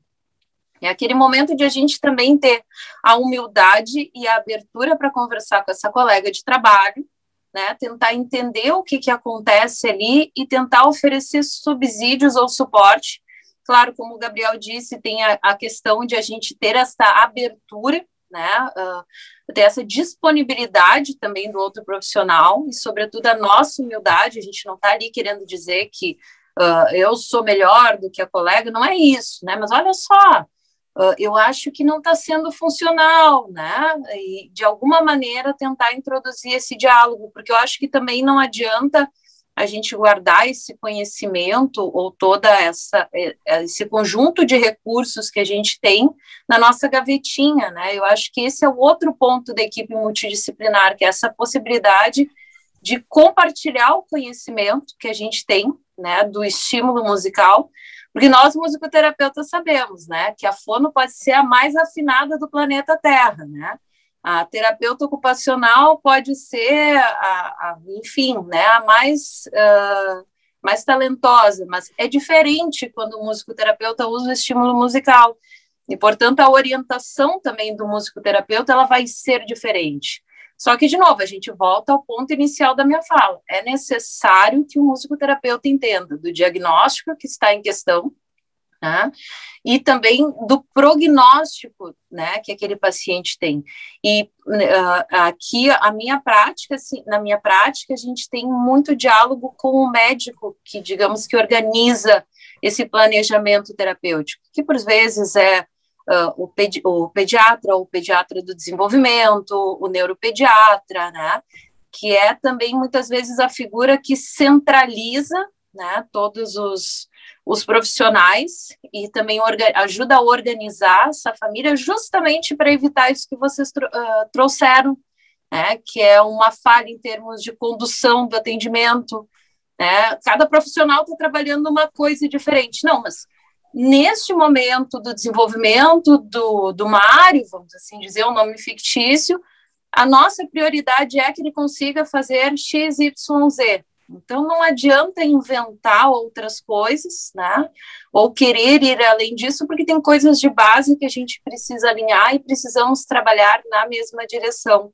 É aquele momento de a gente também ter a humildade e a abertura para conversar com essa colega de trabalho, né? Tentar entender o que, que acontece ali e tentar oferecer subsídios ou suporte. Claro, como o Gabriel disse, tem a, a questão de a gente ter essa abertura né? Uh, ter essa disponibilidade também do outro profissional e, sobretudo, a nossa humildade. A gente não está ali querendo dizer que uh, eu sou melhor do que a colega, não é isso, né? Mas olha só, uh, eu acho que não está sendo funcional, né? E de alguma maneira tentar introduzir esse diálogo, porque eu acho que também não adianta a gente guardar esse conhecimento ou toda essa é, é, esse conjunto de recursos que a gente tem na nossa gavetinha, né? Eu acho que esse é o outro ponto da equipe multidisciplinar, que é essa possibilidade de compartilhar o conhecimento que a gente tem, né, do estímulo musical, porque nós musicoterapeutas sabemos, né, que a fono pode ser a mais afinada do planeta Terra, né? A terapeuta ocupacional pode ser, a, a enfim, né, a mais, uh, mais talentosa, mas é diferente quando o musicoterapeuta usa o estímulo musical. E, portanto, a orientação também do musicoterapeuta ela vai ser diferente. Só que, de novo, a gente volta ao ponto inicial da minha fala. É necessário que o musicoterapeuta entenda do diagnóstico que está em questão, né? e também do prognóstico né, que aquele paciente tem. E uh, aqui, a minha prática, assim, na minha prática, a gente tem muito diálogo com o médico, que, digamos, que organiza esse planejamento terapêutico, que por vezes é uh, o, pedi o pediatra, o pediatra do desenvolvimento, o neuropediatra, né, que é também muitas vezes a figura que centraliza né, todos os os profissionais e também ajuda a organizar essa família justamente para evitar isso que vocês uh, trouxeram, né, que é uma falha em termos de condução do atendimento. Né? Cada profissional está trabalhando uma coisa diferente. Não, mas neste momento do desenvolvimento do, do Mário, vamos assim dizer, um nome fictício, a nossa prioridade é que ele consiga fazer X, Y, Z. Então, não adianta inventar outras coisas, né? Ou querer ir além disso, porque tem coisas de base que a gente precisa alinhar e precisamos trabalhar na mesma direção.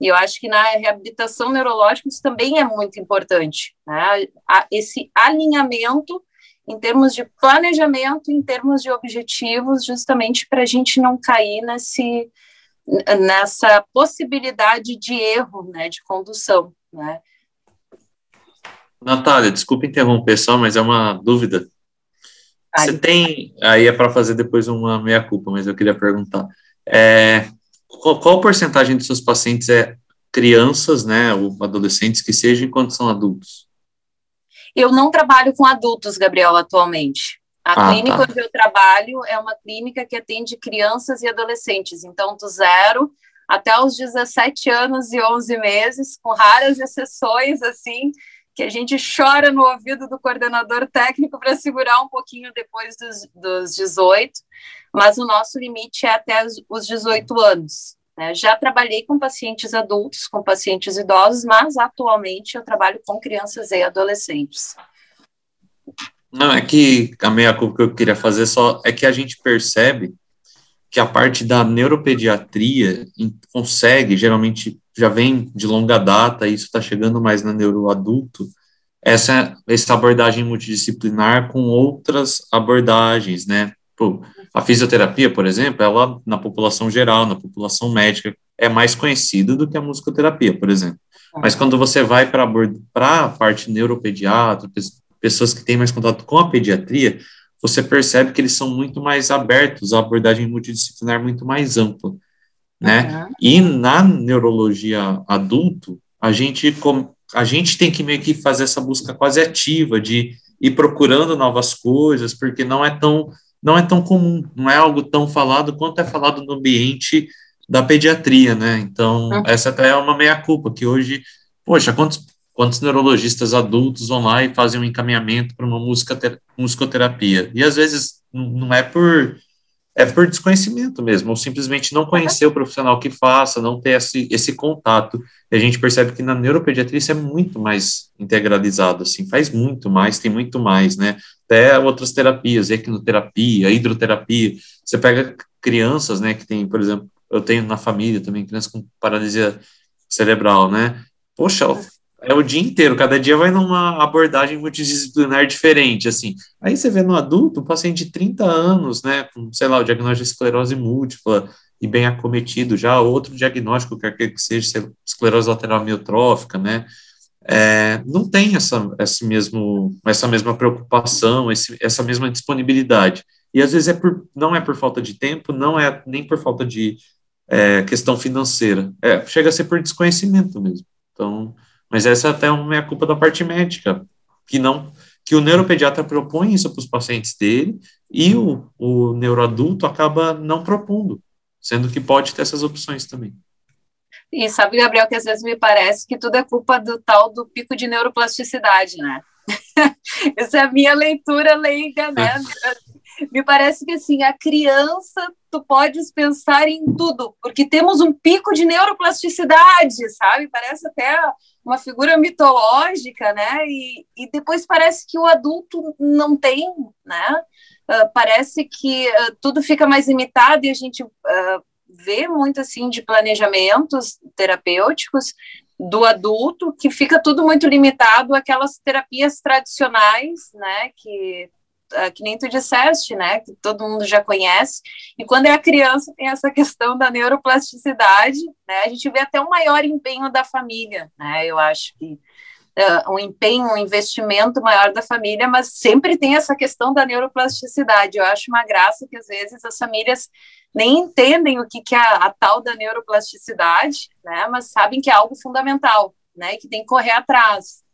E eu acho que na reabilitação neurológica isso também é muito importante, né? Esse alinhamento em termos de planejamento, em termos de objetivos, justamente para a gente não cair nesse, nessa possibilidade de erro, né, de condução, né? Natália, desculpa interromper só, mas é uma dúvida. Você tem, aí é para fazer depois uma meia-culpa, mas eu queria perguntar, é, qual, qual porcentagem dos seus pacientes é crianças, né, ou adolescentes que sejam enquanto são adultos? Eu não trabalho com adultos, Gabriel, atualmente. A ah, clínica tá. onde eu trabalho é uma clínica que atende crianças e adolescentes, então do zero até os 17 anos e 11 meses, com raras exceções, assim, que a gente chora no ouvido do coordenador técnico para segurar um pouquinho depois dos, dos 18, mas o nosso limite é até os, os 18 anos. Né? Já trabalhei com pacientes adultos, com pacientes idosos, mas atualmente eu trabalho com crianças e adolescentes. Não, é que a meia culpa que eu queria fazer só é que a gente percebe que a parte da neuropediatria consegue, geralmente já vem de longa data, isso está chegando mais na neuroadulto, essa, essa abordagem multidisciplinar com outras abordagens, né? Pô, a fisioterapia, por exemplo, ela na população geral, na população médica, é mais conhecida do que a musicoterapia, por exemplo. Mas quando você vai para a parte neuropediatra, pessoas que têm mais contato com a pediatria, você percebe que eles são muito mais abertos à abordagem multidisciplinar muito mais ampla, né? Uhum. E na neurologia adulto, a gente a gente tem que meio que fazer essa busca quase ativa de ir procurando novas coisas, porque não é tão não é tão comum, não é algo tão falado quanto é falado no ambiente da pediatria, né? Então, uhum. essa até é uma meia-culpa, que hoje, poxa, quantos, quantos neurologistas adultos vão lá e fazem um encaminhamento para uma musicoterapia? E às vezes não é por é por desconhecimento mesmo, ou simplesmente não conhecer o profissional que faça, não ter esse, esse contato. E a gente percebe que na neuropediatria isso é muito mais integralizado, assim, faz muito mais, tem muito mais, né? Até outras terapias, equinoterapia, hidroterapia. Você pega crianças, né, que tem, por exemplo, eu tenho na família também crianças com paralisia cerebral, né? Poxa, é o dia inteiro, cada dia vai numa abordagem multidisciplinar diferente, assim. Aí você vê no adulto, um paciente de 30 anos, né, com, sei lá, o diagnóstico de esclerose múltipla e bem acometido já, outro diagnóstico, quer que seja esclerose lateral amiotrófica, né, é, não tem essa, esse mesmo, essa mesma preocupação, esse, essa mesma disponibilidade. E às vezes é por, não é por falta de tempo, não é nem por falta de é, questão financeira, é, chega a ser por desconhecimento mesmo. Então, mas essa até é uma culpa da parte médica, que não que o neuropediatra propõe isso para os pacientes dele e o, o neuroadulto acaba não propondo, sendo que pode ter essas opções também. E sabe, Gabriel, que às vezes me parece que tudo é culpa do tal do pico de neuroplasticidade, né? Essa é a minha leitura leiga, né? me parece que assim, a criança, tu podes pensar em tudo, porque temos um pico de neuroplasticidade, sabe? Parece até uma figura mitológica, né? E, e depois parece que o adulto não tem, né? Uh, parece que uh, tudo fica mais limitado e a gente uh, vê muito assim de planejamentos terapêuticos do adulto que fica tudo muito limitado àquelas terapias tradicionais, né? Que que nem tu disseste, né, que todo mundo já conhece, e quando é criança tem essa questão da neuroplasticidade, né, a gente vê até um maior empenho da família, né, eu acho que uh, um empenho, um investimento maior da família, mas sempre tem essa questão da neuroplasticidade, eu acho uma graça que às vezes as famílias nem entendem o que, que é a, a tal da neuroplasticidade, né, mas sabem que é algo fundamental, né, e que tem que correr atrás,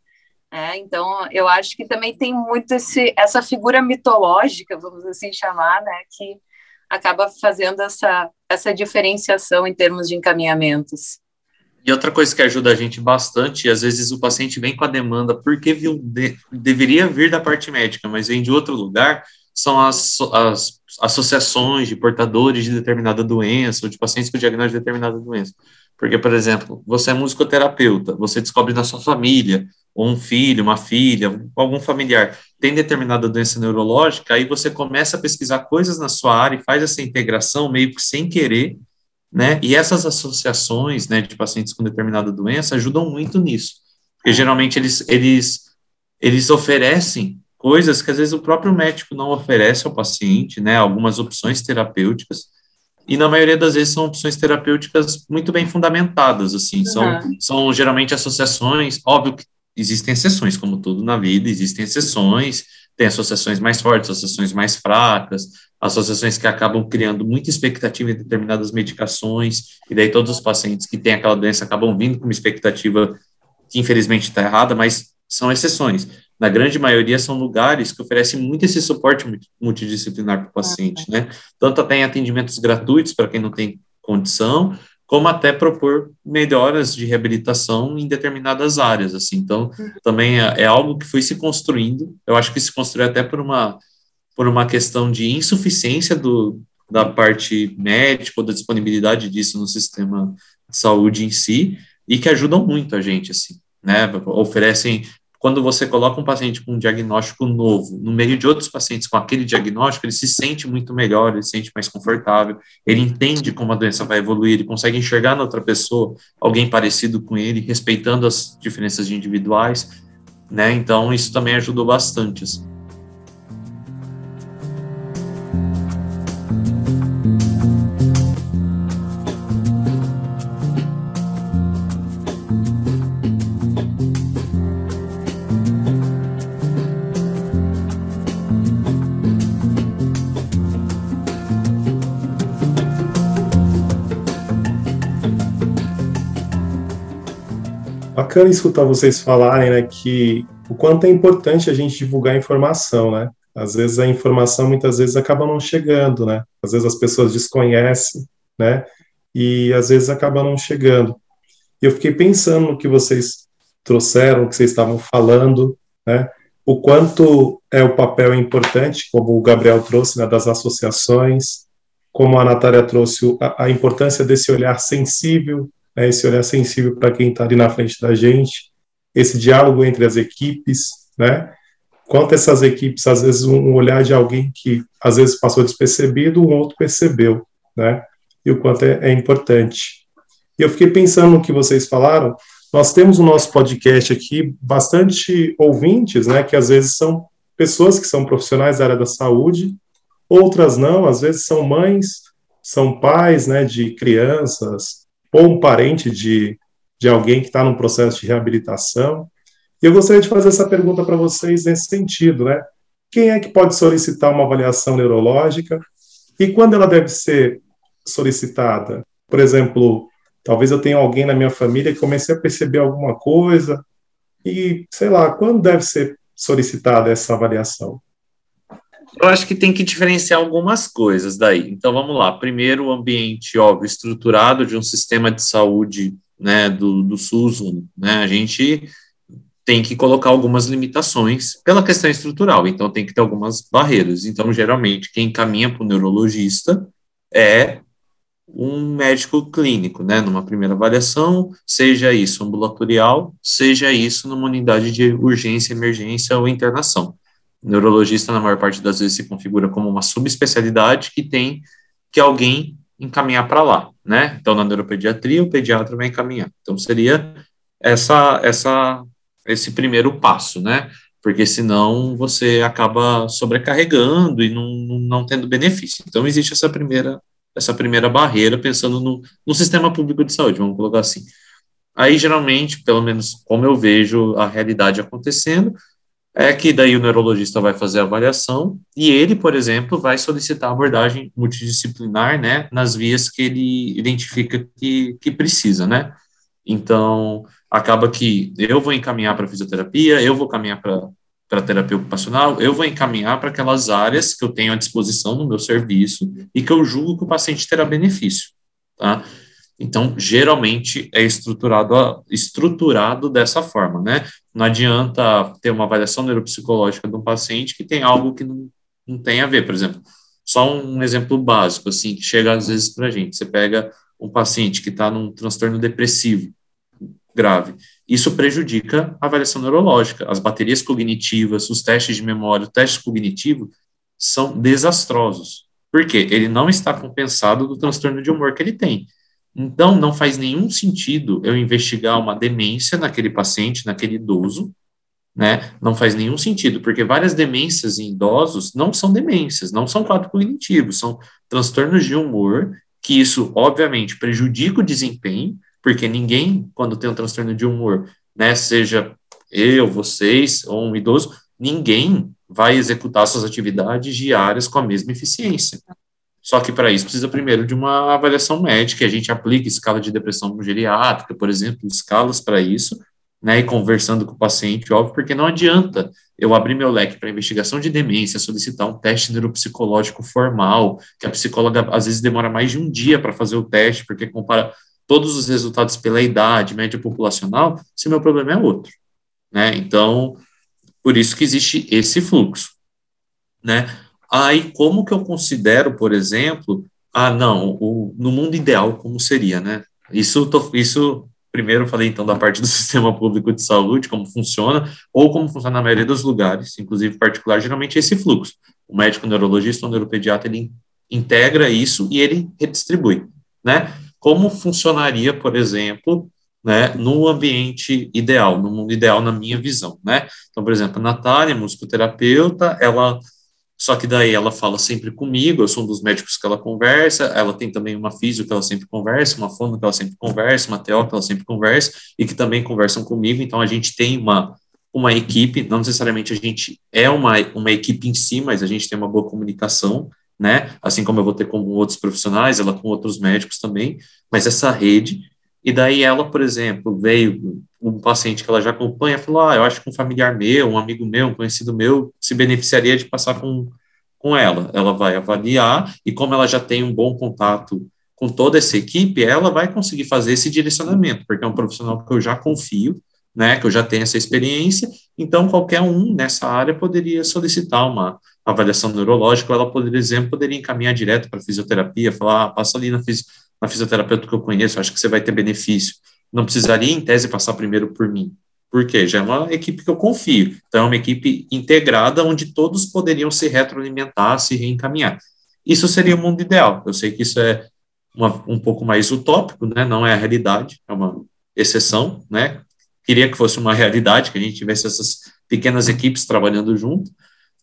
é, então, eu acho que também tem muito esse, essa figura mitológica, vamos assim chamar, né, que acaba fazendo essa, essa diferenciação em termos de encaminhamentos. E outra coisa que ajuda a gente bastante, às vezes o paciente vem com a demanda porque viu, de, deveria vir da parte médica, mas vem de outro lugar, são as, as associações de portadores de determinada doença, ou de pacientes com diagnóstico de determinada doença. Porque, por exemplo, você é musicoterapeuta, você descobre na sua família ou um filho, uma filha, algum familiar tem determinada doença neurológica, aí você começa a pesquisar coisas na sua área e faz essa integração meio que sem querer, né? E essas associações, né, de pacientes com determinada doença ajudam muito nisso, porque geralmente eles eles eles oferecem coisas que às vezes o próprio médico não oferece ao paciente, né? Algumas opções terapêuticas e na maioria das vezes são opções terapêuticas muito bem fundamentadas, assim, são, uhum. são geralmente associações, óbvio que existem exceções, como tudo na vida, existem exceções, tem associações mais fortes, associações mais fracas, associações que acabam criando muita expectativa em determinadas medicações, e daí todos os pacientes que têm aquela doença acabam vindo com uma expectativa que infelizmente está errada, mas são exceções. Na grande maioria são lugares que oferecem muito esse suporte multidisciplinar para o paciente, né? Tanto até em atendimentos gratuitos para quem não tem condição, como até propor melhoras de reabilitação em determinadas áreas, assim. Então, também é, é, algo que foi se construindo. Eu acho que se construiu até por uma por uma questão de insuficiência do, da parte médica ou da disponibilidade disso no sistema de saúde em si, e que ajudam muito a gente, assim, né? Oferecem quando você coloca um paciente com um diagnóstico novo no meio de outros pacientes com aquele diagnóstico, ele se sente muito melhor, ele se sente mais confortável, ele entende como a doença vai evoluir, ele consegue enxergar na outra pessoa alguém parecido com ele, respeitando as diferenças individuais, né? Então, isso também ajudou bastante. Assim. Bacana escutar vocês falarem, né, que o quanto é importante a gente divulgar informação, né? Às vezes a informação muitas vezes acaba não chegando, né? Às vezes as pessoas desconhecem, né? E às vezes acaba não chegando. E eu fiquei pensando no que vocês trouxeram, que vocês estavam falando, né? O quanto é o papel importante, como o Gabriel trouxe, né, das associações, como a Natália trouxe a, a importância desse olhar sensível né, esse olhar sensível para quem está ali na frente da gente, esse diálogo entre as equipes, né? Quanto essas equipes, às vezes, um olhar de alguém que às vezes passou despercebido, um outro percebeu, né? E o quanto é, é importante. E eu fiquei pensando no que vocês falaram. Nós temos o nosso podcast aqui bastante ouvintes, né? Que às vezes são pessoas que são profissionais da área da saúde, outras não, às vezes são mães, são pais, né? De crianças, ou um parente de, de alguém que está num processo de reabilitação. E eu gostaria de fazer essa pergunta para vocês nesse sentido, né? Quem é que pode solicitar uma avaliação neurológica e quando ela deve ser solicitada? Por exemplo, talvez eu tenha alguém na minha família que comece a perceber alguma coisa e, sei lá, quando deve ser solicitada essa avaliação? Eu acho que tem que diferenciar algumas coisas daí. Então vamos lá. Primeiro, o ambiente, óbvio, estruturado de um sistema de saúde né, do, do SUS, né? A gente tem que colocar algumas limitações pela questão estrutural, então tem que ter algumas barreiras. Então, geralmente, quem caminha para o neurologista é um médico clínico, né, numa primeira avaliação, seja isso ambulatorial, seja isso numa unidade de urgência, emergência ou internação neurologista, na maior parte das vezes, se configura como uma subespecialidade que tem que alguém encaminhar para lá, né? Então, na neuropediatria, o pediatra vai encaminhar. Então, seria essa, essa, esse primeiro passo, né? Porque senão você acaba sobrecarregando e não, não tendo benefício. Então, existe essa primeira, essa primeira barreira, pensando no, no sistema público de saúde, vamos colocar assim. Aí, geralmente, pelo menos como eu vejo a realidade acontecendo, é que daí o neurologista vai fazer a avaliação e ele, por exemplo, vai solicitar abordagem multidisciplinar, né, nas vias que ele identifica que, que precisa, né. Então, acaba que eu vou encaminhar para fisioterapia, eu vou caminhar para para terapia ocupacional, eu vou encaminhar para aquelas áreas que eu tenho à disposição no meu serviço e que eu julgo que o paciente terá benefício, tá? Então, geralmente é estruturado, estruturado dessa forma, né? Não adianta ter uma avaliação neuropsicológica de um paciente que tem algo que não, não tem a ver, por exemplo. Só um exemplo básico, assim, que chega às vezes para a gente. Você pega um paciente que está num transtorno depressivo grave. Isso prejudica a avaliação neurológica. As baterias cognitivas, os testes de memória, o teste cognitivo são desastrosos. Por quê? Ele não está compensado do transtorno de humor que ele tem. Então, não faz nenhum sentido eu investigar uma demência naquele paciente, naquele idoso, né? Não faz nenhum sentido, porque várias demências em idosos não são demências, não são quadros cognitivos, são transtornos de humor, que isso, obviamente, prejudica o desempenho, porque ninguém, quando tem um transtorno de humor, né, seja eu, vocês ou um idoso, ninguém vai executar suas atividades diárias com a mesma eficiência. Só que para isso precisa primeiro de uma avaliação médica, a gente aplica escala de depressão geriátrica, por exemplo, escalas para isso, né, e conversando com o paciente, óbvio, porque não adianta eu abrir meu leque para investigação de demência, solicitar um teste neuropsicológico formal, que a psicóloga às vezes demora mais de um dia para fazer o teste, porque compara todos os resultados pela idade, média populacional, se meu problema é outro, né? Então, por isso que existe esse fluxo, né? Aí, como que eu considero, por exemplo, ah, não, o, no mundo ideal, como seria, né? Isso, tô, isso primeiro eu falei então da parte do sistema público de saúde, como funciona, ou como funciona na maioria dos lugares, inclusive particular, geralmente é esse fluxo. O médico neurologista ou neuropediatra, ele integra isso e ele redistribui, né? Como funcionaria, por exemplo, né, no ambiente ideal, no mundo ideal, na minha visão, né? Então, por exemplo, a Natália, musicoterapeuta, ela só que daí ela fala sempre comigo, eu sou um dos médicos que ela conversa, ela tem também uma física que ela sempre conversa, uma fono que ela sempre conversa, uma TO que ela sempre conversa, e que também conversam comigo, então a gente tem uma, uma equipe, não necessariamente a gente é uma, uma equipe em si, mas a gente tem uma boa comunicação, né, assim como eu vou ter com outros profissionais, ela com outros médicos também, mas essa rede, e daí ela, por exemplo, veio um paciente que ela já acompanha, falou, ah, eu acho que um familiar meu, um amigo meu, um conhecido meu, se beneficiaria de passar com, com ela. Ela vai avaliar, e como ela já tem um bom contato com toda essa equipe, ela vai conseguir fazer esse direcionamento, porque é um profissional que eu já confio, né, que eu já tenho essa experiência, então qualquer um nessa área poderia solicitar uma avaliação neurológica, ela, por exemplo, poderia encaminhar direto para fisioterapia, falar, ah, passa ali na, fisi na fisioterapeuta que eu conheço, acho que você vai ter benefício não precisaria, em tese, passar primeiro por mim. Por quê? Já é uma equipe que eu confio. Então, é uma equipe integrada onde todos poderiam se retroalimentar, se reencaminhar. Isso seria o mundo ideal. Eu sei que isso é uma, um pouco mais utópico, né? não é a realidade, é uma exceção. Né? Queria que fosse uma realidade, que a gente tivesse essas pequenas equipes trabalhando junto,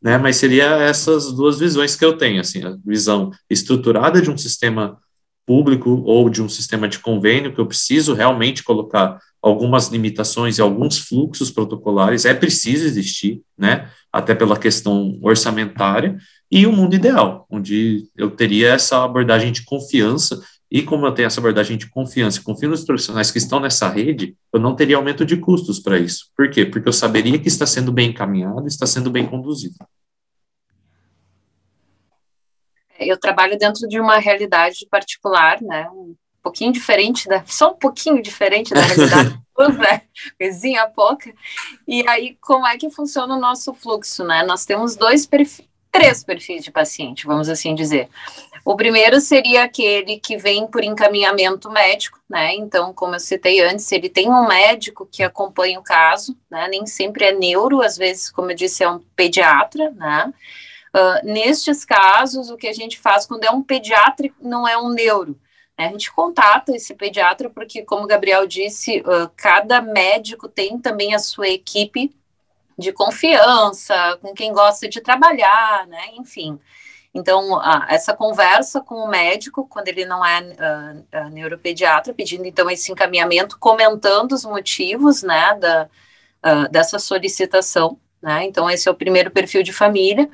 né? mas seria essas duas visões que eu tenho, assim, a visão estruturada de um sistema público ou de um sistema de convênio, que eu preciso realmente colocar algumas limitações e alguns fluxos protocolares, é preciso existir, né, até pela questão orçamentária, e o um mundo ideal, onde eu teria essa abordagem de confiança, e como eu tenho essa abordagem de confiança, confio nos profissionais que estão nessa rede, eu não teria aumento de custos para isso. Por quê? Porque eu saberia que está sendo bem encaminhado, está sendo bem conduzido. Eu trabalho dentro de uma realidade particular, né? Um pouquinho diferente da, só um pouquinho diferente da realidade né? Coisinha pouca. E aí, como é que funciona o nosso fluxo, né? Nós temos dois perfis, três perfis de paciente, vamos assim dizer. O primeiro seria aquele que vem por encaminhamento médico, né? Então, como eu citei antes, ele tem um médico que acompanha o caso, né? Nem sempre é neuro, às vezes, como eu disse, é um pediatra, né? Uh, nestes casos, o que a gente faz quando é um pediatra, não é um neuro. Né? A gente contata esse pediatra, porque, como o Gabriel disse, uh, cada médico tem também a sua equipe de confiança, com quem gosta de trabalhar, né? Enfim. Então, essa conversa com o médico, quando ele não é uh, neuropediatra, pedindo então esse encaminhamento, comentando os motivos, né, da, uh, dessa solicitação, né? Então, esse é o primeiro perfil de família.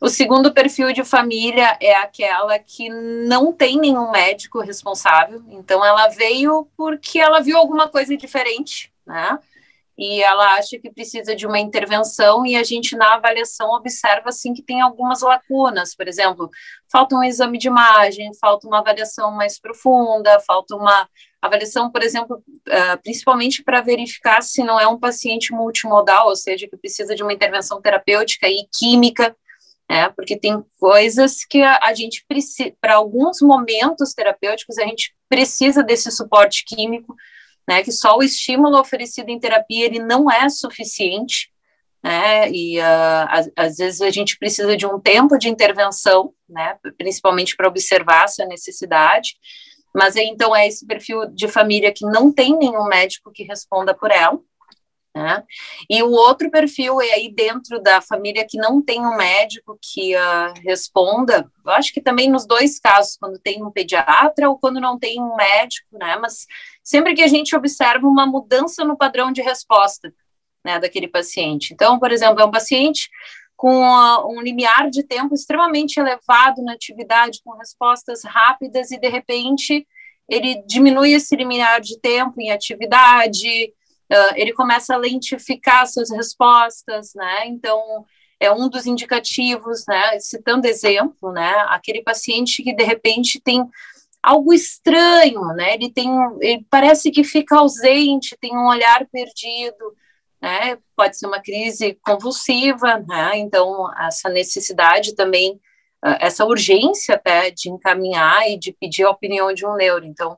O segundo perfil de família é aquela que não tem nenhum médico responsável, então ela veio porque ela viu alguma coisa diferente, né? E ela acha que precisa de uma intervenção, e a gente, na avaliação, observa assim que tem algumas lacunas. Por exemplo, falta um exame de imagem, falta uma avaliação mais profunda, falta uma avaliação, por exemplo, uh, principalmente para verificar se não é um paciente multimodal, ou seja, que precisa de uma intervenção terapêutica e química, né, porque tem coisas que a, gente precisa, para alguns momentos terapêuticos, a gente precisa desse suporte químico, né, que só o estímulo oferecido em terapia ele não é suficiente, né, e uh, às, vezes a gente precisa de um tempo de intervenção, né, principalmente para observar essa necessidade, mas então é esse perfil de família que não tem nenhum médico que responda por ela. Né? E o outro perfil é aí dentro da família que não tem um médico que uh, responda. Eu acho que também nos dois casos, quando tem um pediatra ou quando não tem um médico, né? Mas sempre que a gente observa uma mudança no padrão de resposta, né, daquele paciente. Então, por exemplo, é um paciente com um limiar de tempo extremamente elevado na atividade, com respostas rápidas, e de repente ele diminui esse limiar de tempo em atividade, uh, ele começa a lentificar suas respostas, né? Então, é um dos indicativos, né? Citando exemplo, né? Aquele paciente que de repente tem algo estranho, né? Ele tem, ele parece que fica ausente, tem um olhar perdido, né? Pode ser uma crise convulsiva, né? Então, essa necessidade também uh, essa urgência até de encaminhar e de pedir a opinião de um neuro. Então,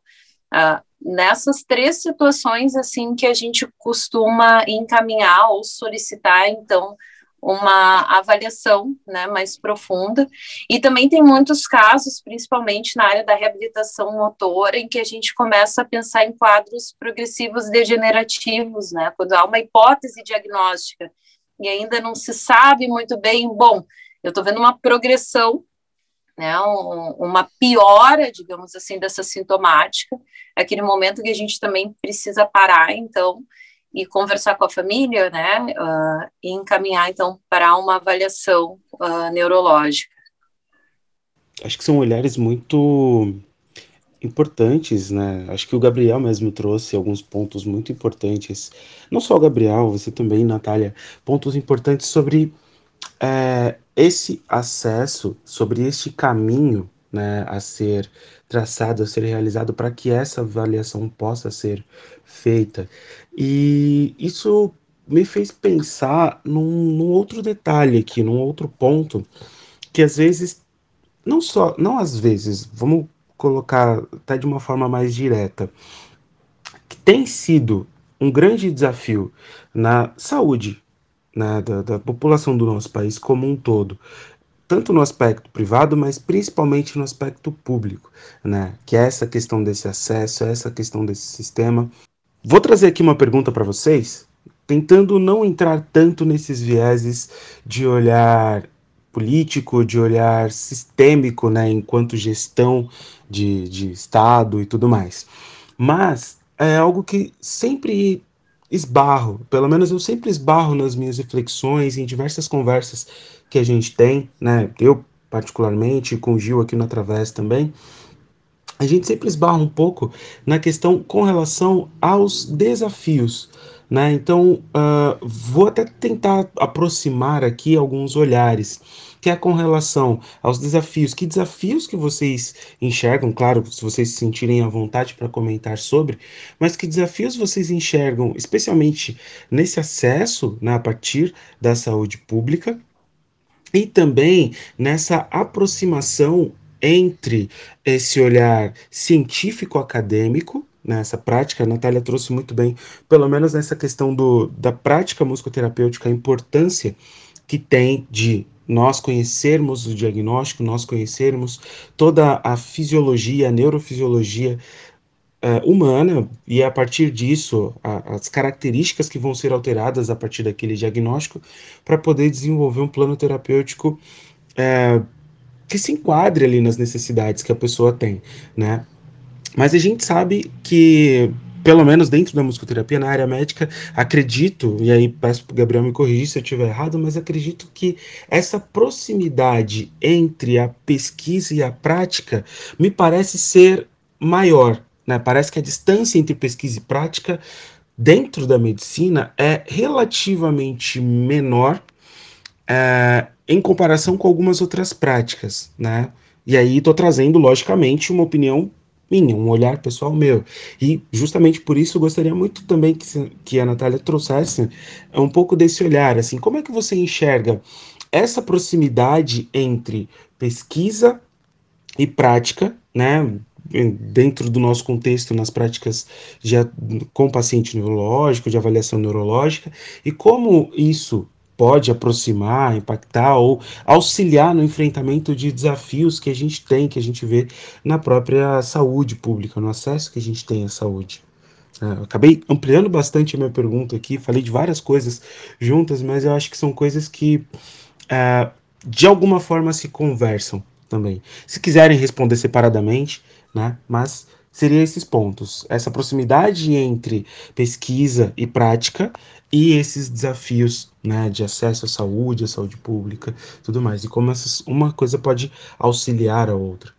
uh, nessas três situações, assim, que a gente costuma encaminhar ou solicitar, então, uma avaliação né, mais profunda. E também tem muitos casos, principalmente na área da reabilitação motora, em que a gente começa a pensar em quadros progressivos degenerativos, né, quando há uma hipótese diagnóstica e ainda não se sabe muito bem, bom, eu estou vendo uma progressão, né, um, uma piora, digamos assim, dessa sintomática, é aquele momento que a gente também precisa parar, então, e conversar com a família, né, uh, e encaminhar então para uma avaliação uh, neurológica. Acho que são olhares muito importantes, né? Acho que o Gabriel mesmo trouxe alguns pontos muito importantes. Não só o Gabriel, você também, Natália, pontos importantes sobre é, esse acesso, sobre este caminho né, a ser traçado, a ser realizado para que essa avaliação possa ser feita. E isso me fez pensar num, num, outro detalhe aqui, num outro ponto, que às vezes, não só, não às vezes, vamos colocar até de uma forma mais direta, que tem sido um grande desafio na saúde né, da, da população do nosso país como um todo, tanto no aspecto privado, mas principalmente no aspecto público, né? Que é essa questão desse acesso, essa questão desse sistema. Vou trazer aqui uma pergunta para vocês, tentando não entrar tanto nesses vieses de olhar político, de olhar sistêmico, né, enquanto gestão de, de Estado e tudo mais. Mas é algo que sempre esbarro, pelo menos eu sempre esbarro nas minhas reflexões, em diversas conversas que a gente tem, né? Eu, particularmente, com o Gil aqui no Através também, a gente sempre esbarra um pouco na questão com relação aos desafios. Né? Então, uh, vou até tentar aproximar aqui alguns olhares, que é com relação aos desafios. Que desafios que vocês enxergam, claro, se vocês se sentirem à vontade para comentar sobre, mas que desafios vocês enxergam, especialmente nesse acesso né, a partir da saúde pública, e também nessa aproximação entre esse olhar científico-acadêmico, nessa né, prática, a Natália trouxe muito bem, pelo menos nessa questão do, da prática musicoterapêutica, a importância que tem de nós conhecermos o diagnóstico, nós conhecermos toda a fisiologia, a neurofisiologia uh, humana e a partir disso a, as características que vão ser alteradas a partir daquele diagnóstico para poder desenvolver um plano terapêutico uh, que se enquadre ali nas necessidades que a pessoa tem, né? Mas a gente sabe que pelo menos dentro da musicoterapia, na área médica, acredito, e aí peço para o Gabriel me corrigir se eu estiver errado, mas acredito que essa proximidade entre a pesquisa e a prática me parece ser maior, né? Parece que a distância entre pesquisa e prática dentro da medicina é relativamente menor é, em comparação com algumas outras práticas, né? E aí estou trazendo, logicamente, uma opinião minha, um olhar pessoal meu. E justamente por isso eu gostaria muito também que, que a Natália trouxesse um pouco desse olhar, assim, como é que você enxerga essa proximidade entre pesquisa e prática, né, dentro do nosso contexto nas práticas de, com paciente neurológico, de avaliação neurológica, e como isso pode aproximar, impactar ou auxiliar no enfrentamento de desafios que a gente tem, que a gente vê na própria saúde pública, no acesso que a gente tem à saúde. É, acabei ampliando bastante a minha pergunta aqui, falei de várias coisas juntas, mas eu acho que são coisas que é, de alguma forma se conversam também. Se quiserem responder separadamente, né? Mas seria esses pontos, essa proximidade entre pesquisa e prática e esses desafios, né, de acesso à saúde, à saúde pública, tudo mais, e como essas, uma coisa pode auxiliar a outra.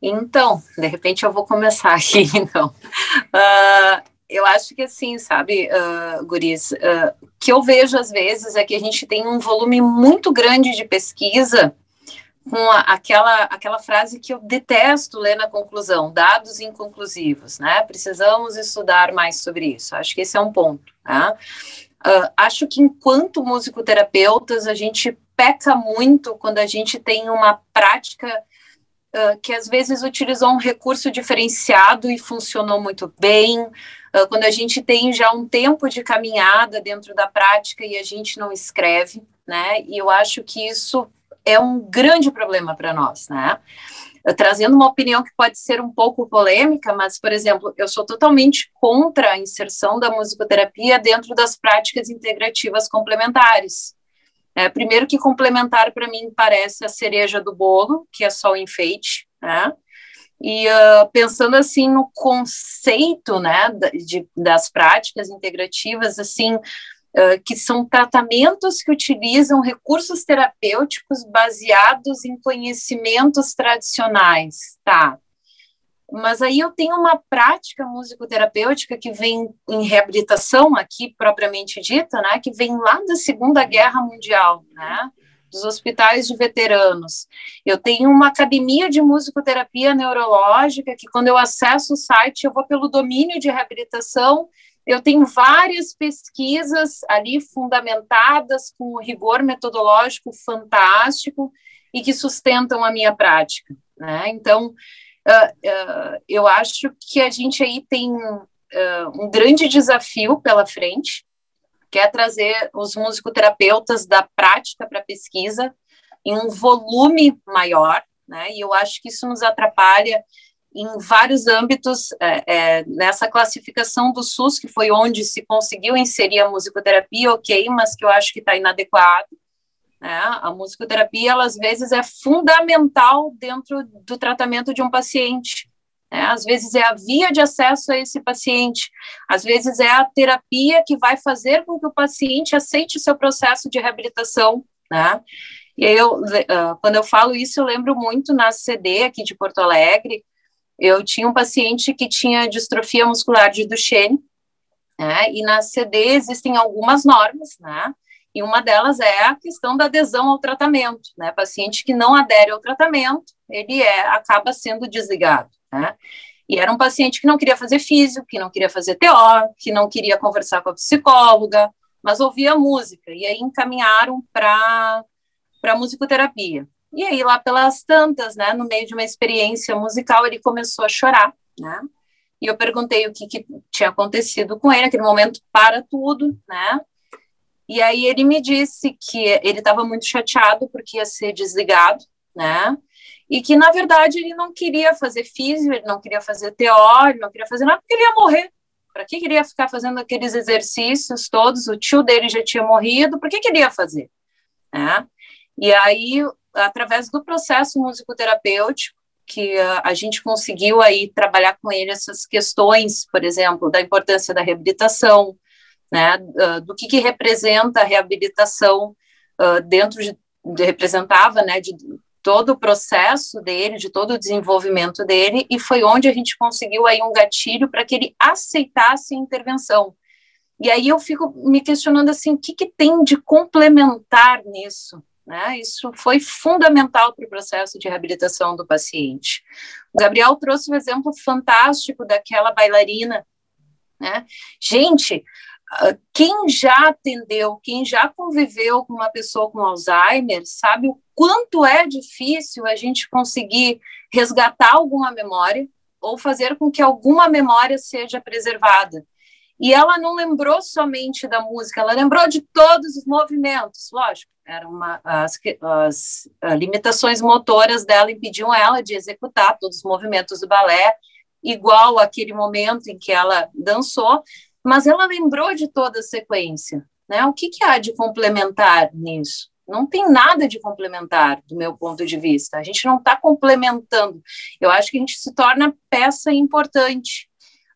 Então, de repente eu vou começar aqui, então. Uh, eu acho que assim, sabe, uh, Guris, uh, que eu vejo às vezes é que a gente tem um volume muito grande de pesquisa com a, aquela, aquela frase que eu detesto ler na conclusão, dados inconclusivos, né? Precisamos estudar mais sobre isso. Acho que esse é um ponto. Né? Uh, acho que enquanto musicoterapeutas a gente peca muito quando a gente tem uma prática uh, que às vezes utilizou um recurso diferenciado e funcionou muito bem, uh, quando a gente tem já um tempo de caminhada dentro da prática e a gente não escreve, né? E eu acho que isso é um grande problema para nós, né? trazendo uma opinião que pode ser um pouco polêmica, mas, por exemplo, eu sou totalmente contra a inserção da musicoterapia dentro das práticas integrativas complementares. É, primeiro que complementar para mim parece a cereja do bolo, que é só o enfeite, né? E uh, pensando assim no conceito, né, de, das práticas integrativas, assim, que são tratamentos que utilizam recursos terapêuticos baseados em conhecimentos tradicionais, tá? Mas aí eu tenho uma prática musicoterapêutica que vem em reabilitação aqui propriamente dita, né, que vem lá da Segunda Guerra Mundial, né? Dos hospitais de veteranos. Eu tenho uma academia de musicoterapia neurológica que, quando eu acesso o site, eu vou pelo domínio de reabilitação eu tenho várias pesquisas ali fundamentadas com um rigor metodológico fantástico e que sustentam a minha prática. Né? Então, uh, uh, eu acho que a gente aí tem uh, um grande desafio pela frente, que é trazer os musicoterapeutas da prática para a pesquisa em um volume maior, né? E eu acho que isso nos atrapalha em vários âmbitos é, é, nessa classificação do SUS, que foi onde se conseguiu inserir a musicoterapia, ok, mas que eu acho que está inadequado. Né? A musicoterapia, ela, às vezes, é fundamental dentro do tratamento de um paciente. Né? Às vezes é a via de acesso a esse paciente, às vezes é a terapia que vai fazer com que o paciente aceite o seu processo de reabilitação. Né? E eu, uh, quando eu falo isso, eu lembro muito na CD aqui de Porto Alegre, eu tinha um paciente que tinha distrofia muscular de Duchenne, né, e na CD existem algumas normas, né, e uma delas é a questão da adesão ao tratamento, né, paciente que não adere ao tratamento, ele é, acaba sendo desligado, né, e era um paciente que não queria fazer físico, que não queria fazer TO, que não queria conversar com a psicóloga, mas ouvia música, e aí encaminharam para para musicoterapia. E aí, lá pelas tantas, né, no meio de uma experiência musical, ele começou a chorar, né? E eu perguntei o que, que tinha acontecido com ele, naquele momento, para tudo, né? E aí ele me disse que ele estava muito chateado porque ia ser desligado, né? E que, na verdade, ele não queria fazer físico, ele não queria fazer TO, ele não queria fazer nada, porque ele ia morrer. Para que queria ficar fazendo aqueles exercícios todos? O tio dele já tinha morrido, por que queria fazer? Né? E aí através do processo musicoterapêutico, que uh, a gente conseguiu aí trabalhar com ele essas questões, por exemplo, da importância da reabilitação, né, uh, do que, que representa a reabilitação uh, dentro de, de, representava, né, de todo o processo dele, de todo o desenvolvimento dele, e foi onde a gente conseguiu aí um gatilho para que ele aceitasse a intervenção. E aí eu fico me questionando assim, o que, que tem de complementar nisso, né? Isso foi fundamental para o processo de reabilitação do paciente. O Gabriel trouxe um exemplo fantástico daquela bailarina. Né? Gente, ah, quem já atendeu, quem já conviveu com uma pessoa com Alzheimer, sabe o quanto é difícil a gente conseguir resgatar alguma memória ou fazer com que alguma memória seja preservada. E ela não lembrou somente da música, ela lembrou de todos os movimentos, lógico. Era uma, as, as, as limitações motoras dela impediam ela de executar todos os movimentos do balé, igual aquele momento em que ela dançou, mas ela lembrou de toda a sequência. Né? O que, que há de complementar nisso? Não tem nada de complementar, do meu ponto de vista. A gente não está complementando. Eu acho que a gente se torna peça importante.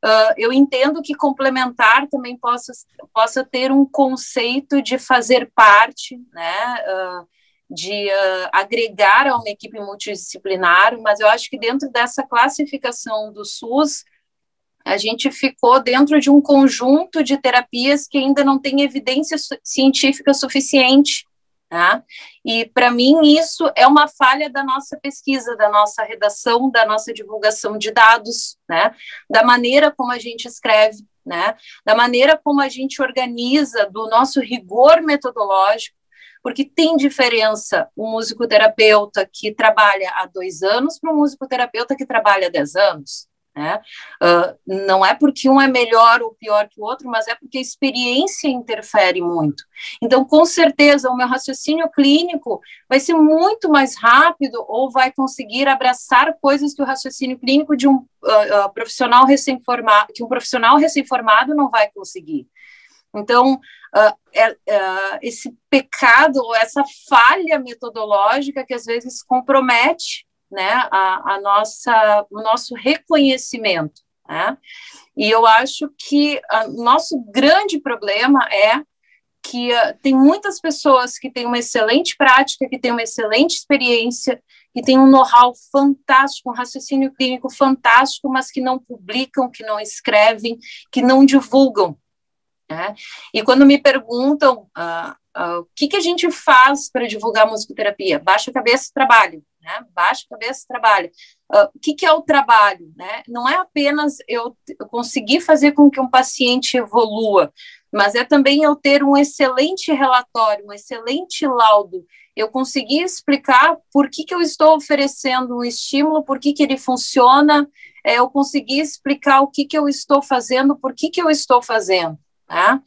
Uh, eu entendo que complementar também possa, possa ter um conceito de fazer parte, né, uh, de uh, agregar a uma equipe multidisciplinar, mas eu acho que dentro dessa classificação do SUS, a gente ficou dentro de um conjunto de terapias que ainda não tem evidência científica suficiente Tá? E, para mim, isso é uma falha da nossa pesquisa, da nossa redação, da nossa divulgação de dados, né? da maneira como a gente escreve, né? da maneira como a gente organiza, do nosso rigor metodológico, porque tem diferença o musicoterapeuta que trabalha há dois anos para o musicoterapeuta que trabalha há dez anos. Né? Uh, não é porque um é melhor ou pior que o outro, mas é porque a experiência interfere muito. Então, com certeza, o meu raciocínio clínico vai ser muito mais rápido ou vai conseguir abraçar coisas que o raciocínio clínico de um uh, uh, profissional recém-formado, que um profissional recém-formado não vai conseguir. Então, é, é, esse pecado, essa falha metodológica que às vezes compromete né, a, a nossa, o nosso reconhecimento. Né? E eu acho que o nosso grande problema é que uh, tem muitas pessoas que têm uma excelente prática, que têm uma excelente experiência, que têm um know-how fantástico, um raciocínio clínico fantástico, mas que não publicam, que não escrevem, que não divulgam. Né? E quando me perguntam uh, uh, o que, que a gente faz para divulgar musicoterapia, baixa a cabeça e trabalho né? Baixa a cabeça, trabalha. Uh, o que, que, é o trabalho? Né? Não é apenas eu, eu conseguir fazer com que um paciente evolua, mas é também eu ter um excelente relatório, um excelente laudo, eu conseguir explicar por que, que eu estou oferecendo um estímulo, por que, que ele funciona, é, eu conseguir explicar o que, que eu estou fazendo, por que, que eu estou fazendo. Tá?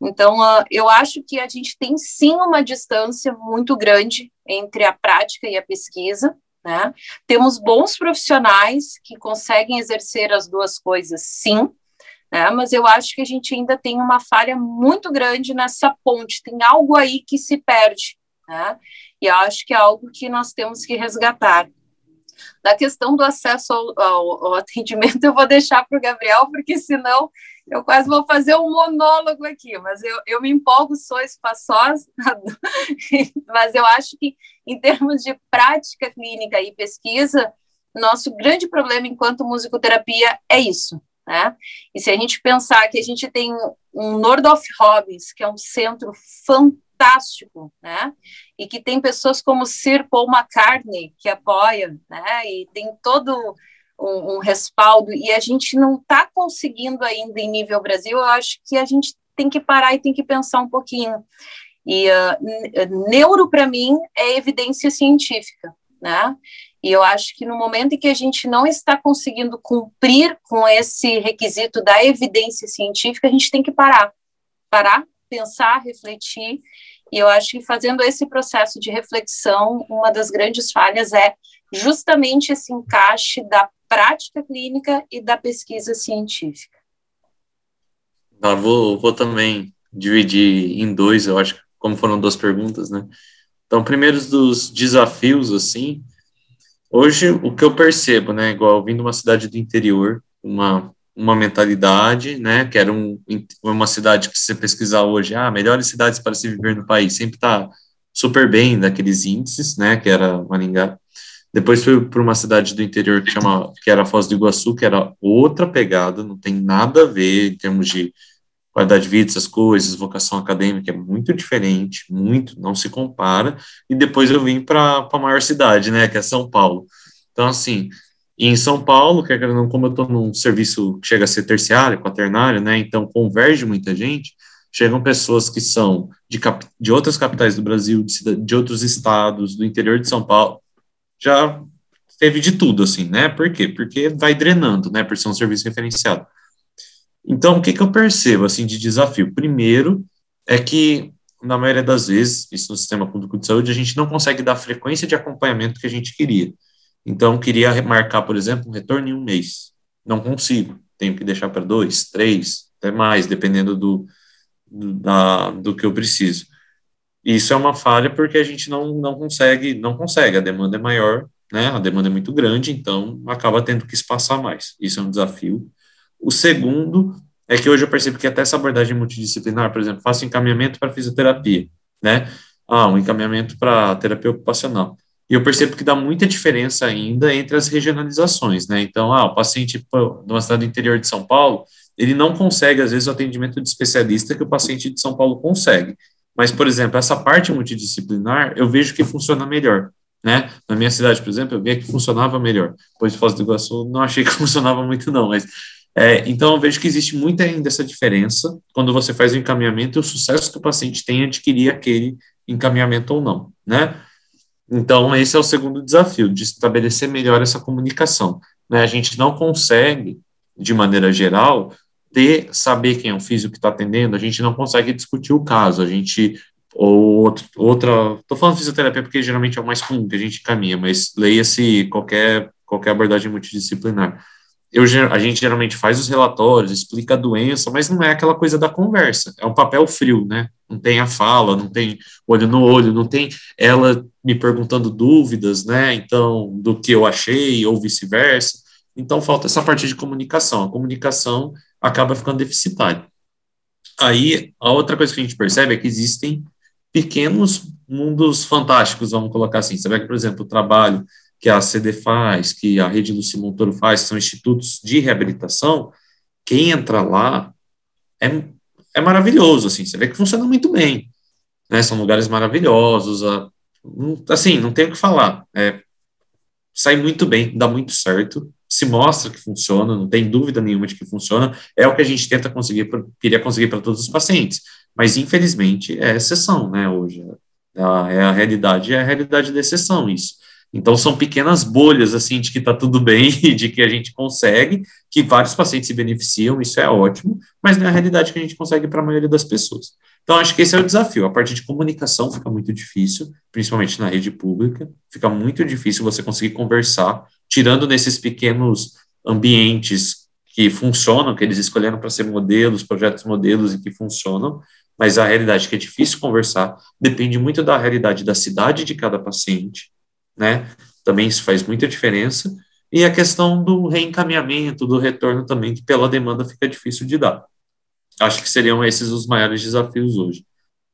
Então, uh, eu acho que a gente tem sim uma distância muito grande entre a prática e a pesquisa. Né? Temos bons profissionais que conseguem exercer as duas coisas, sim, né? mas eu acho que a gente ainda tem uma falha muito grande nessa ponte, tem algo aí que se perde. Né? E eu acho que é algo que nós temos que resgatar. Da questão do acesso ao, ao, ao atendimento, eu vou deixar para o Gabriel, porque senão eu quase vou fazer um monólogo aqui, mas eu, eu me empolgo, sou espaçosa, mas eu acho que, em termos de prática clínica e pesquisa, nosso grande problema enquanto musicoterapia é isso, né? E se a gente pensar que a gente tem um Nordorf Hobbes, que é um centro fantástico, né? E que tem pessoas como Sir Paul McCartney que apoiam, né? E tem todo um, um respaldo e a gente não está conseguindo ainda em nível Brasil, eu acho que a gente tem que parar e tem que pensar um pouquinho. E uh, neuro, para mim, é evidência científica, né? E eu acho que no momento em que a gente não está conseguindo cumprir com esse requisito da evidência científica, a gente tem que parar. Parar, pensar, refletir. E eu acho que fazendo esse processo de reflexão, uma das grandes falhas é justamente esse encaixe da prática clínica e da pesquisa científica. Ah, vou, vou também dividir em dois, eu acho, como foram duas perguntas, né? Então, primeiros dos desafios, assim, hoje o que eu percebo, né, igual vindo uma cidade do interior, uma, uma mentalidade, né, que era um, uma cidade que se você pesquisar hoje, ah, melhores cidades para se viver no país, sempre está super bem daqueles índices, né, que era Maringá, depois fui para uma cidade do interior que chama, que era Foz do Iguaçu, que era outra pegada, não tem nada a ver em termos de qualidade de vida, essas coisas, vocação acadêmica é muito diferente, muito, não se compara. E depois eu vim para a maior cidade, né, que é São Paulo. Então, assim, em São Paulo, que como eu estou num serviço que chega a ser terciário, quaternário, né, então converge muita gente, chegam pessoas que são de, cap, de outras capitais do Brasil, de, de outros estados, do interior de São Paulo, já teve de tudo, assim, né? Por quê? Porque vai drenando, né? Por ser um serviço referenciado. Então, o que, que eu percebo, assim, de desafio? Primeiro, é que, na maioria das vezes, isso no sistema público de saúde, a gente não consegue dar a frequência de acompanhamento que a gente queria. Então, queria remarcar, por exemplo, um retorno em um mês. Não consigo. Tenho que deixar para dois, três, até mais, dependendo do, do, da, do que eu preciso. Isso é uma falha porque a gente não, não consegue, não consegue, a demanda é maior, né? A demanda é muito grande, então acaba tendo que espaçar mais. Isso é um desafio. O segundo é que hoje eu percebo que até essa abordagem multidisciplinar, por exemplo, faço encaminhamento para fisioterapia, né? Ah, um encaminhamento para terapia ocupacional. E eu percebo que dá muita diferença ainda entre as regionalizações, né? Então, ah, o paciente de uma cidade interior de São Paulo, ele não consegue, às vezes, o atendimento de especialista que o paciente de São Paulo consegue. Mas, por exemplo, essa parte multidisciplinar, eu vejo que funciona melhor. Né? Na minha cidade, por exemplo, eu via que funcionava melhor. Pois Foz do Iguaçu não achei que funcionava muito, não, mas é, então eu vejo que existe muita ainda essa diferença quando você faz o encaminhamento e o sucesso que o paciente tem em adquirir aquele encaminhamento ou não, né? Então, esse é o segundo desafio, de estabelecer melhor essa comunicação. Né? A gente não consegue, de maneira geral, ter, saber quem é o físico que está atendendo, a gente não consegue discutir o caso, a gente, ou outra, estou falando fisioterapia porque geralmente é o mais comum que a gente caminha, mas leia-se qualquer, qualquer abordagem multidisciplinar eu, a gente geralmente faz os relatórios, explica a doença, mas não é aquela coisa da conversa, é um papel frio, né? Não tem a fala, não tem olho no olho, não tem ela me perguntando dúvidas, né? Então, do que eu achei, ou vice-versa. Então, falta essa parte de comunicação. A comunicação acaba ficando deficitária. Aí, a outra coisa que a gente percebe é que existem pequenos mundos fantásticos, vamos colocar assim. Você vê que, por exemplo, o trabalho que a CD faz, que a Rede Luci Montoro faz, são institutos de reabilitação, quem entra lá é, é maravilhoso, assim, você vê que funciona muito bem, né, são lugares maravilhosos, assim, não tem o que falar, é, sai muito bem, dá muito certo, se mostra que funciona, não tem dúvida nenhuma de que funciona, é o que a gente tenta conseguir, queria conseguir para todos os pacientes, mas infelizmente é exceção, né, hoje, é a, é a realidade, é a realidade da exceção isso, então, são pequenas bolhas, assim, de que está tudo bem de que a gente consegue, que vários pacientes se beneficiam, isso é ótimo, mas não é a realidade que a gente consegue para a maioria das pessoas. Então, acho que esse é o desafio. A parte de comunicação fica muito difícil, principalmente na rede pública, fica muito difícil você conseguir conversar, tirando nesses pequenos ambientes que funcionam, que eles escolheram para ser modelos, projetos modelos e que funcionam, mas a realidade que é difícil conversar depende muito da realidade da cidade de cada paciente, né? Também isso faz muita diferença. E a questão do reencaminhamento, do retorno também, que pela demanda fica difícil de dar. Acho que seriam esses os maiores desafios hoje.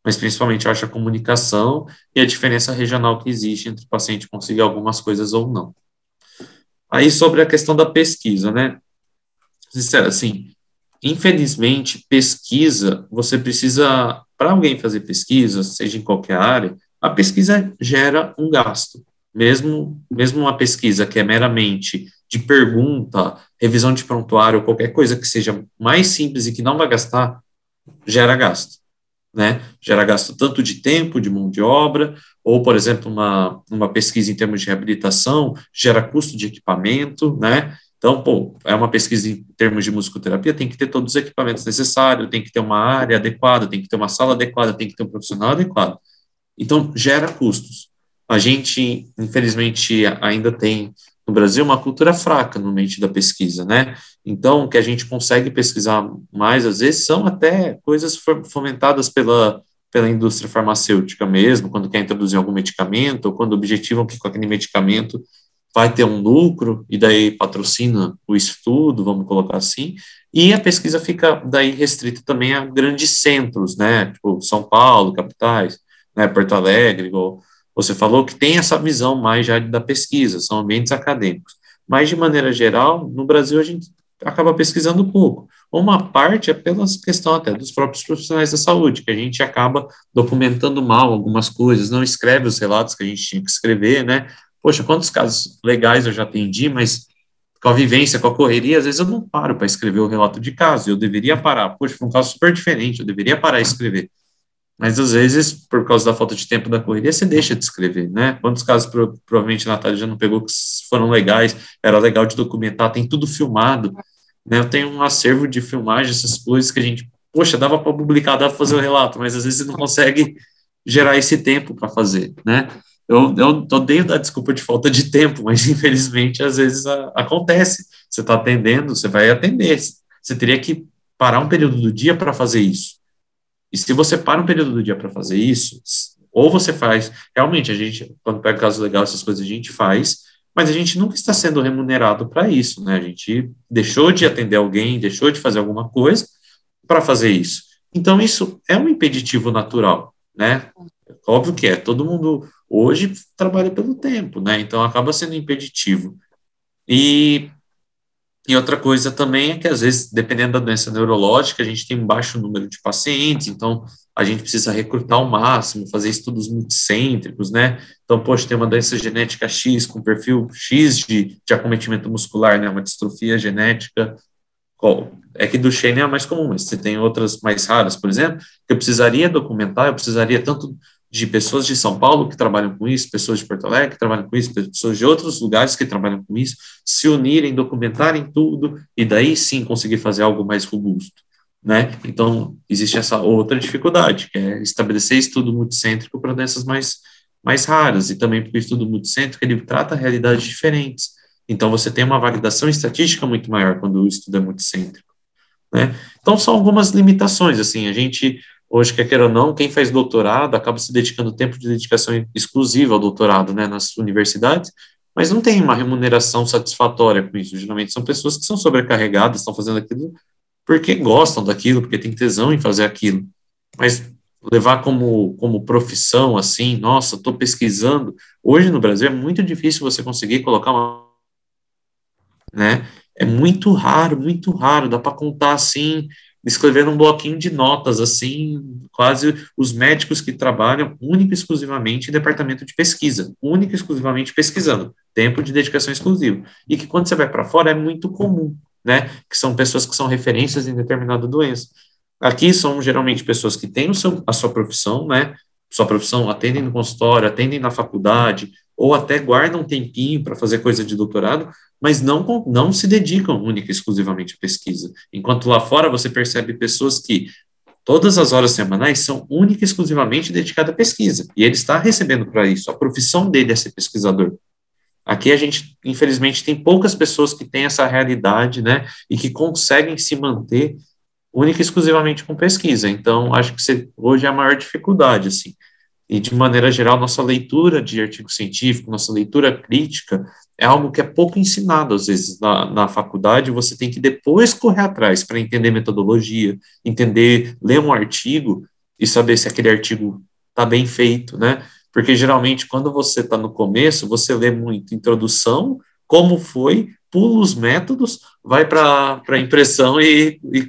Mas principalmente acho a comunicação e a diferença regional que existe entre o paciente conseguir algumas coisas ou não. Aí sobre a questão da pesquisa, né? Sincero, assim, infelizmente, pesquisa, você precisa, para alguém fazer pesquisa, seja em qualquer área, a pesquisa gera um gasto mesmo, mesmo uma pesquisa que é meramente de pergunta, revisão de prontuário, qualquer coisa que seja mais simples e que não vai gastar, gera gasto, né? Gera gasto tanto de tempo, de mão de obra, ou, por exemplo, uma, uma pesquisa em termos de reabilitação, gera custo de equipamento, né? Então, pô, é uma pesquisa em termos de musicoterapia, tem que ter todos os equipamentos necessários, tem que ter uma área adequada, tem que ter uma sala adequada, tem que ter um profissional adequado. Então, gera custos. A gente, infelizmente, ainda tem no Brasil uma cultura fraca no meio da pesquisa, né? Então, o que a gente consegue pesquisar mais, às vezes, são até coisas fomentadas pela, pela indústria farmacêutica mesmo, quando quer introduzir algum medicamento, ou quando objetivam que com aquele medicamento vai ter um lucro, e daí patrocina o estudo, vamos colocar assim, e a pesquisa fica daí restrita também a grandes centros, né? Tipo São Paulo, capitais, né? Porto Alegre, igual você falou que tem essa visão mais já da pesquisa, são ambientes acadêmicos. Mas, de maneira geral, no Brasil a gente acaba pesquisando pouco. Uma parte é pela questão até dos próprios profissionais da saúde, que a gente acaba documentando mal algumas coisas, não escreve os relatos que a gente tinha que escrever, né? Poxa, quantos casos legais eu já atendi, mas com a vivência, com a correria, às vezes eu não paro para escrever o relato de caso, eu deveria parar. Poxa, foi um caso super diferente, eu deveria parar e escrever. Mas às vezes, por causa da falta de tempo da correria, você deixa de escrever, né? Quantos casos pro, provavelmente a Natália já não pegou que foram legais, era legal de documentar, tem tudo filmado, né? Eu tenho um acervo de filmagem, essas coisas que a gente, poxa, dava para publicar, dava para fazer o relato, mas às vezes você não consegue gerar esse tempo para fazer, né? Eu, eu odeio dar desculpa de falta de tempo, mas infelizmente às vezes a, acontece. Você está atendendo, você vai atender, você teria que parar um período do dia para fazer isso. E se você para um período do dia para fazer isso, ou você faz, realmente, a gente, quando pega caso legal, essas coisas a gente faz, mas a gente nunca está sendo remunerado para isso, né? A gente deixou de atender alguém, deixou de fazer alguma coisa para fazer isso. Então, isso é um impeditivo natural, né? Óbvio que é, todo mundo hoje trabalha pelo tempo, né? Então, acaba sendo impeditivo. E e outra coisa também é que, às vezes, dependendo da doença neurológica, a gente tem um baixo número de pacientes, então a gente precisa recrutar ao máximo, fazer estudos multicêntricos, né? Então, poxa, tem uma doença genética X com perfil X de, de acometimento muscular, né? Uma distrofia genética. É que do Shane é a mais comum, mas você tem outras mais raras, por exemplo, que eu precisaria documentar, eu precisaria tanto de pessoas de São Paulo que trabalham com isso, pessoas de Porto Alegre que trabalham com isso, pessoas de outros lugares que trabalham com isso, se unirem, documentarem tudo e daí sim conseguir fazer algo mais robusto, né? Então, existe essa outra dificuldade, que é estabelecer estudo multicêntrico para doenças mais, mais raras e também porque o estudo multicêntrico ele trata realidades diferentes. Então, você tem uma validação estatística muito maior quando o estudo é multicêntrico, né? Então, são algumas limitações, assim, a gente Hoje, quer queira ou não, quem faz doutorado acaba se dedicando tempo de dedicação exclusiva ao doutorado, né, nas universidades, mas não tem uma remuneração satisfatória com isso. Geralmente são pessoas que são sobrecarregadas, estão fazendo aquilo porque gostam daquilo, porque tem tesão em fazer aquilo. Mas levar como, como profissão, assim, nossa, estou pesquisando. Hoje no Brasil é muito difícil você conseguir colocar uma. Né? É muito raro, muito raro. Dá para contar assim escrever um bloquinho de notas, assim, quase os médicos que trabalham única e exclusivamente em departamento de pesquisa, única e exclusivamente pesquisando, tempo de dedicação exclusivo. E que quando você vai para fora é muito comum, né? Que são pessoas que são referências em determinada doença. Aqui são geralmente pessoas que têm seu, a sua profissão, né? Sua profissão, atendem no consultório, atendem na faculdade, ou até guardam um tempinho para fazer coisa de doutorado, mas não, não se dedicam única e exclusivamente à pesquisa. Enquanto lá fora você percebe pessoas que todas as horas semanais são única e exclusivamente dedicadas à pesquisa, e ele está recebendo para isso, a profissão dele é ser pesquisador. Aqui a gente, infelizmente, tem poucas pessoas que têm essa realidade, né, e que conseguem se manter única e exclusivamente com pesquisa. Então, acho que hoje é a maior dificuldade, assim. E, de maneira geral, nossa leitura de artigo científico, nossa leitura crítica, é algo que é pouco ensinado, às vezes, na, na faculdade. Você tem que depois correr atrás para entender metodologia, entender, ler um artigo e saber se aquele artigo está bem feito, né? Porque, geralmente, quando você está no começo, você lê muito introdução, como foi, pula os métodos, vai para a impressão e, e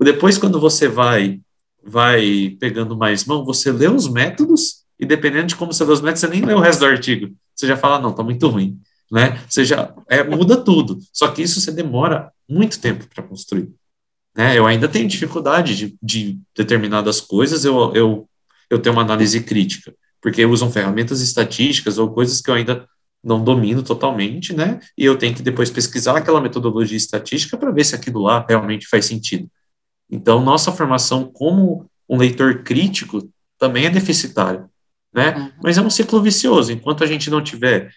depois, quando você vai vai pegando mais mão, você lê os métodos e dependendo de como você lê os métodos, você nem lê o resto do artigo. Você já fala, não, tá muito ruim, né? Você já é, muda tudo. Só que isso você demora muito tempo para construir. Né? Eu ainda tenho dificuldade de, de determinadas coisas, eu, eu, eu tenho uma análise crítica, porque usam ferramentas estatísticas ou coisas que eu ainda não domino totalmente, né? E eu tenho que depois pesquisar aquela metodologia estatística para ver se aquilo lá realmente faz sentido. Então, nossa formação como um leitor crítico também é deficitária, né? Uhum. Mas é um ciclo vicioso. Enquanto a gente não tiver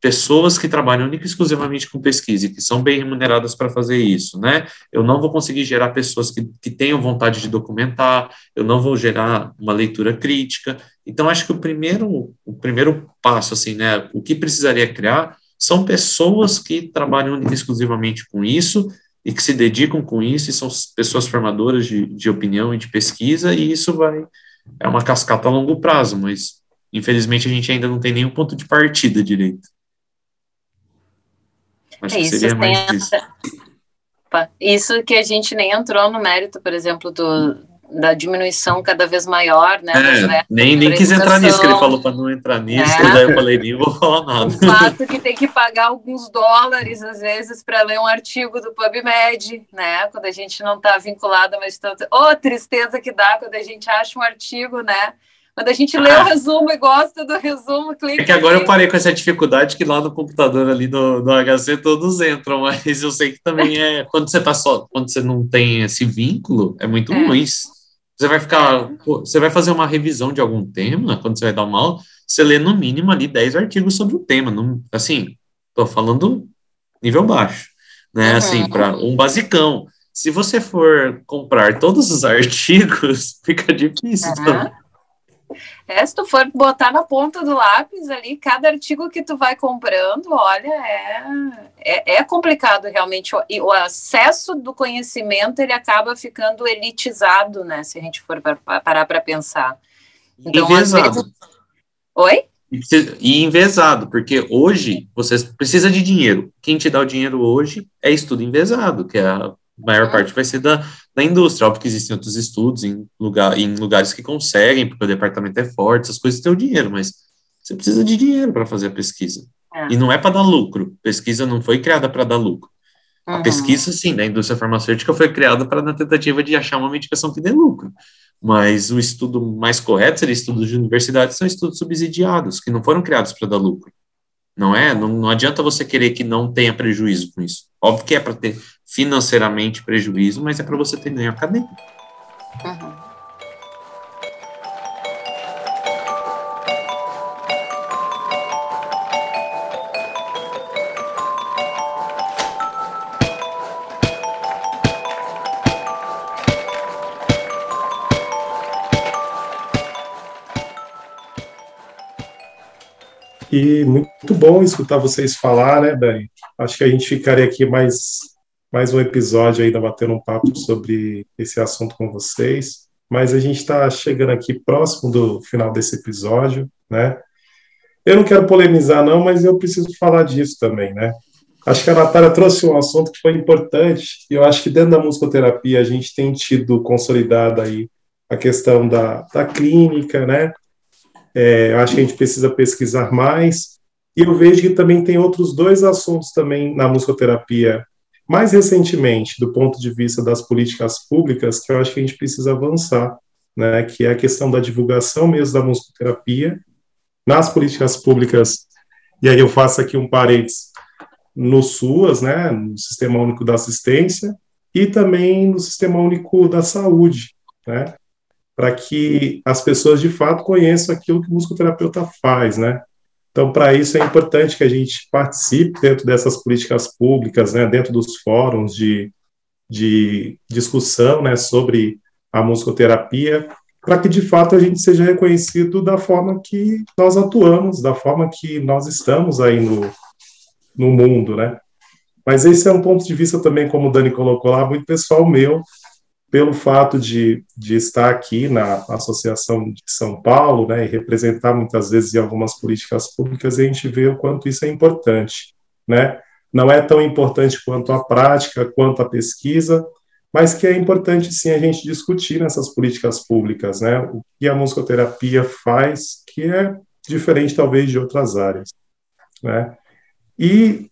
pessoas que trabalham única e exclusivamente com pesquisa e que são bem remuneradas para fazer isso, né? Eu não vou conseguir gerar pessoas que, que tenham vontade de documentar, eu não vou gerar uma leitura crítica. Então, acho que o primeiro, o primeiro passo, assim, né? O que precisaria criar são pessoas que trabalham exclusivamente com isso e que se dedicam com isso e são pessoas formadoras de, de opinião e de pesquisa, e isso vai. É uma cascata a longo prazo, mas infelizmente a gente ainda não tem nenhum ponto de partida direito. Acho é que seria mais isso. Isso que a gente nem entrou no mérito, por exemplo, do, da diminuição cada vez maior, né? É, nem, nem quis entrar nisso, que ele falou para não entrar nisso, é. daí eu falei, nem vou falar nada. O fato que tem que pagar alguns dólares, às vezes, para ler um artigo do PubMed, né? Quando a gente não está vinculado a uma instância. Ô, oh, tristeza que dá quando a gente acha um artigo, né? Quando a gente lê ah. o resumo e gosta do resumo, clica. É que agora eu parei com essa dificuldade que lá no computador ali no, no HC todos entram, mas eu sei que também é quando você tá só, quando você não tem esse vínculo, é muito é. ruim. Você vai ficar, você vai fazer uma revisão de algum tema, quando você vai dar uma aula, você lê no mínimo ali 10 artigos sobre o tema, não, assim, tô falando nível baixo, né, uhum. assim, para um basicão. Se você for comprar todos os artigos, fica difícil. Uhum. É, se tu for botar na ponta do lápis ali, cada artigo que tu vai comprando, olha, é, é, é complicado realmente. E o acesso do conhecimento, ele acaba ficando elitizado, né? Se a gente for parar para pensar. Então, envezado. Vezes... Oi? E envezado, porque hoje você precisa de dinheiro. Quem te dá o dinheiro hoje é estudo envezado, que é a maior parte vai ser da, da indústria. Óbvio que existem outros estudos em, lugar, em lugares que conseguem, porque o departamento é forte, essas coisas têm o dinheiro, mas você precisa de dinheiro para fazer a pesquisa. É. E não é para dar lucro. Pesquisa não foi criada para dar lucro. Uhum. A pesquisa, sim, da indústria farmacêutica foi criada para na tentativa de achar uma medicação que dê lucro. Mas o estudo mais correto seria estudos de universidade, são estudos subsidiados, que não foram criados para dar lucro. Não é? Não, não adianta você querer que não tenha prejuízo com isso. Óbvio que é para ter financeiramente prejuízo, mas é para você ter ganho acadêmico. Uhum. E muito bom escutar vocês falar, né, Dani? Acho que a gente ficaria aqui mais, mais um episódio ainda batendo um papo sobre esse assunto com vocês. Mas a gente está chegando aqui próximo do final desse episódio, né? Eu não quero polemizar, não, mas eu preciso falar disso também, né? Acho que a Natália trouxe um assunto que foi importante, e eu acho que dentro da musicoterapia a gente tem tido consolidada aí a questão da, da clínica, né? É, eu acho que a gente precisa pesquisar mais. E eu vejo que também tem outros dois assuntos também na musicoterapia, mais recentemente, do ponto de vista das políticas públicas, que eu acho que a gente precisa avançar, né, que é a questão da divulgação mesmo da musicoterapia nas políticas públicas. E aí eu faço aqui um parênteses no SUAS, né, no Sistema Único da Assistência, e também no Sistema Único da Saúde, né? Para que as pessoas de fato conheçam aquilo que o musicoterapeuta faz, né? Então, para isso é importante que a gente participe dentro dessas políticas públicas, né, dentro dos fóruns de, de discussão, né, sobre a musicoterapia, para que de fato a gente seja reconhecido da forma que nós atuamos, da forma que nós estamos aí no, no mundo, né? Mas esse é um ponto de vista também, como o Dani colocou lá, muito pessoal meu, pelo fato de, de estar aqui na Associação de São Paulo, né, e representar muitas vezes em algumas políticas públicas, a gente vê o quanto isso é importante, né? Não é tão importante quanto a prática, quanto a pesquisa, mas que é importante sim a gente discutir nessas políticas públicas, né? O que a musicoterapia faz, que é diferente talvez de outras áreas, né? E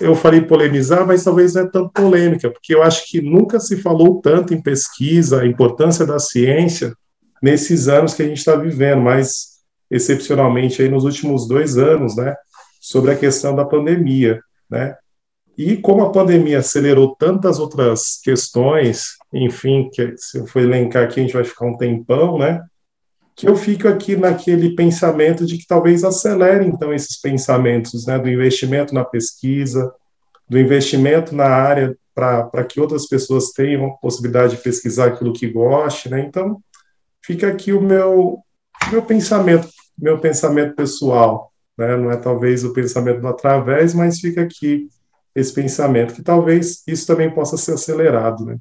eu falei polemizar, mas talvez não é tão polêmica, porque eu acho que nunca se falou tanto em pesquisa, a importância da ciência nesses anos que a gente está vivendo, mas excepcionalmente aí nos últimos dois anos, né, sobre a questão da pandemia, né, e como a pandemia acelerou tantas outras questões, enfim, que se eu for elencar aqui a gente vai ficar um tempão, né, que eu fico aqui naquele pensamento de que talvez acelere, então, esses pensamentos, né, do investimento na pesquisa, do investimento na área para que outras pessoas tenham a possibilidade de pesquisar aquilo que goste, né, então, fica aqui o meu, meu pensamento, meu pensamento pessoal, né, não é talvez o pensamento do através, mas fica aqui esse pensamento, que talvez isso também possa ser acelerado, né.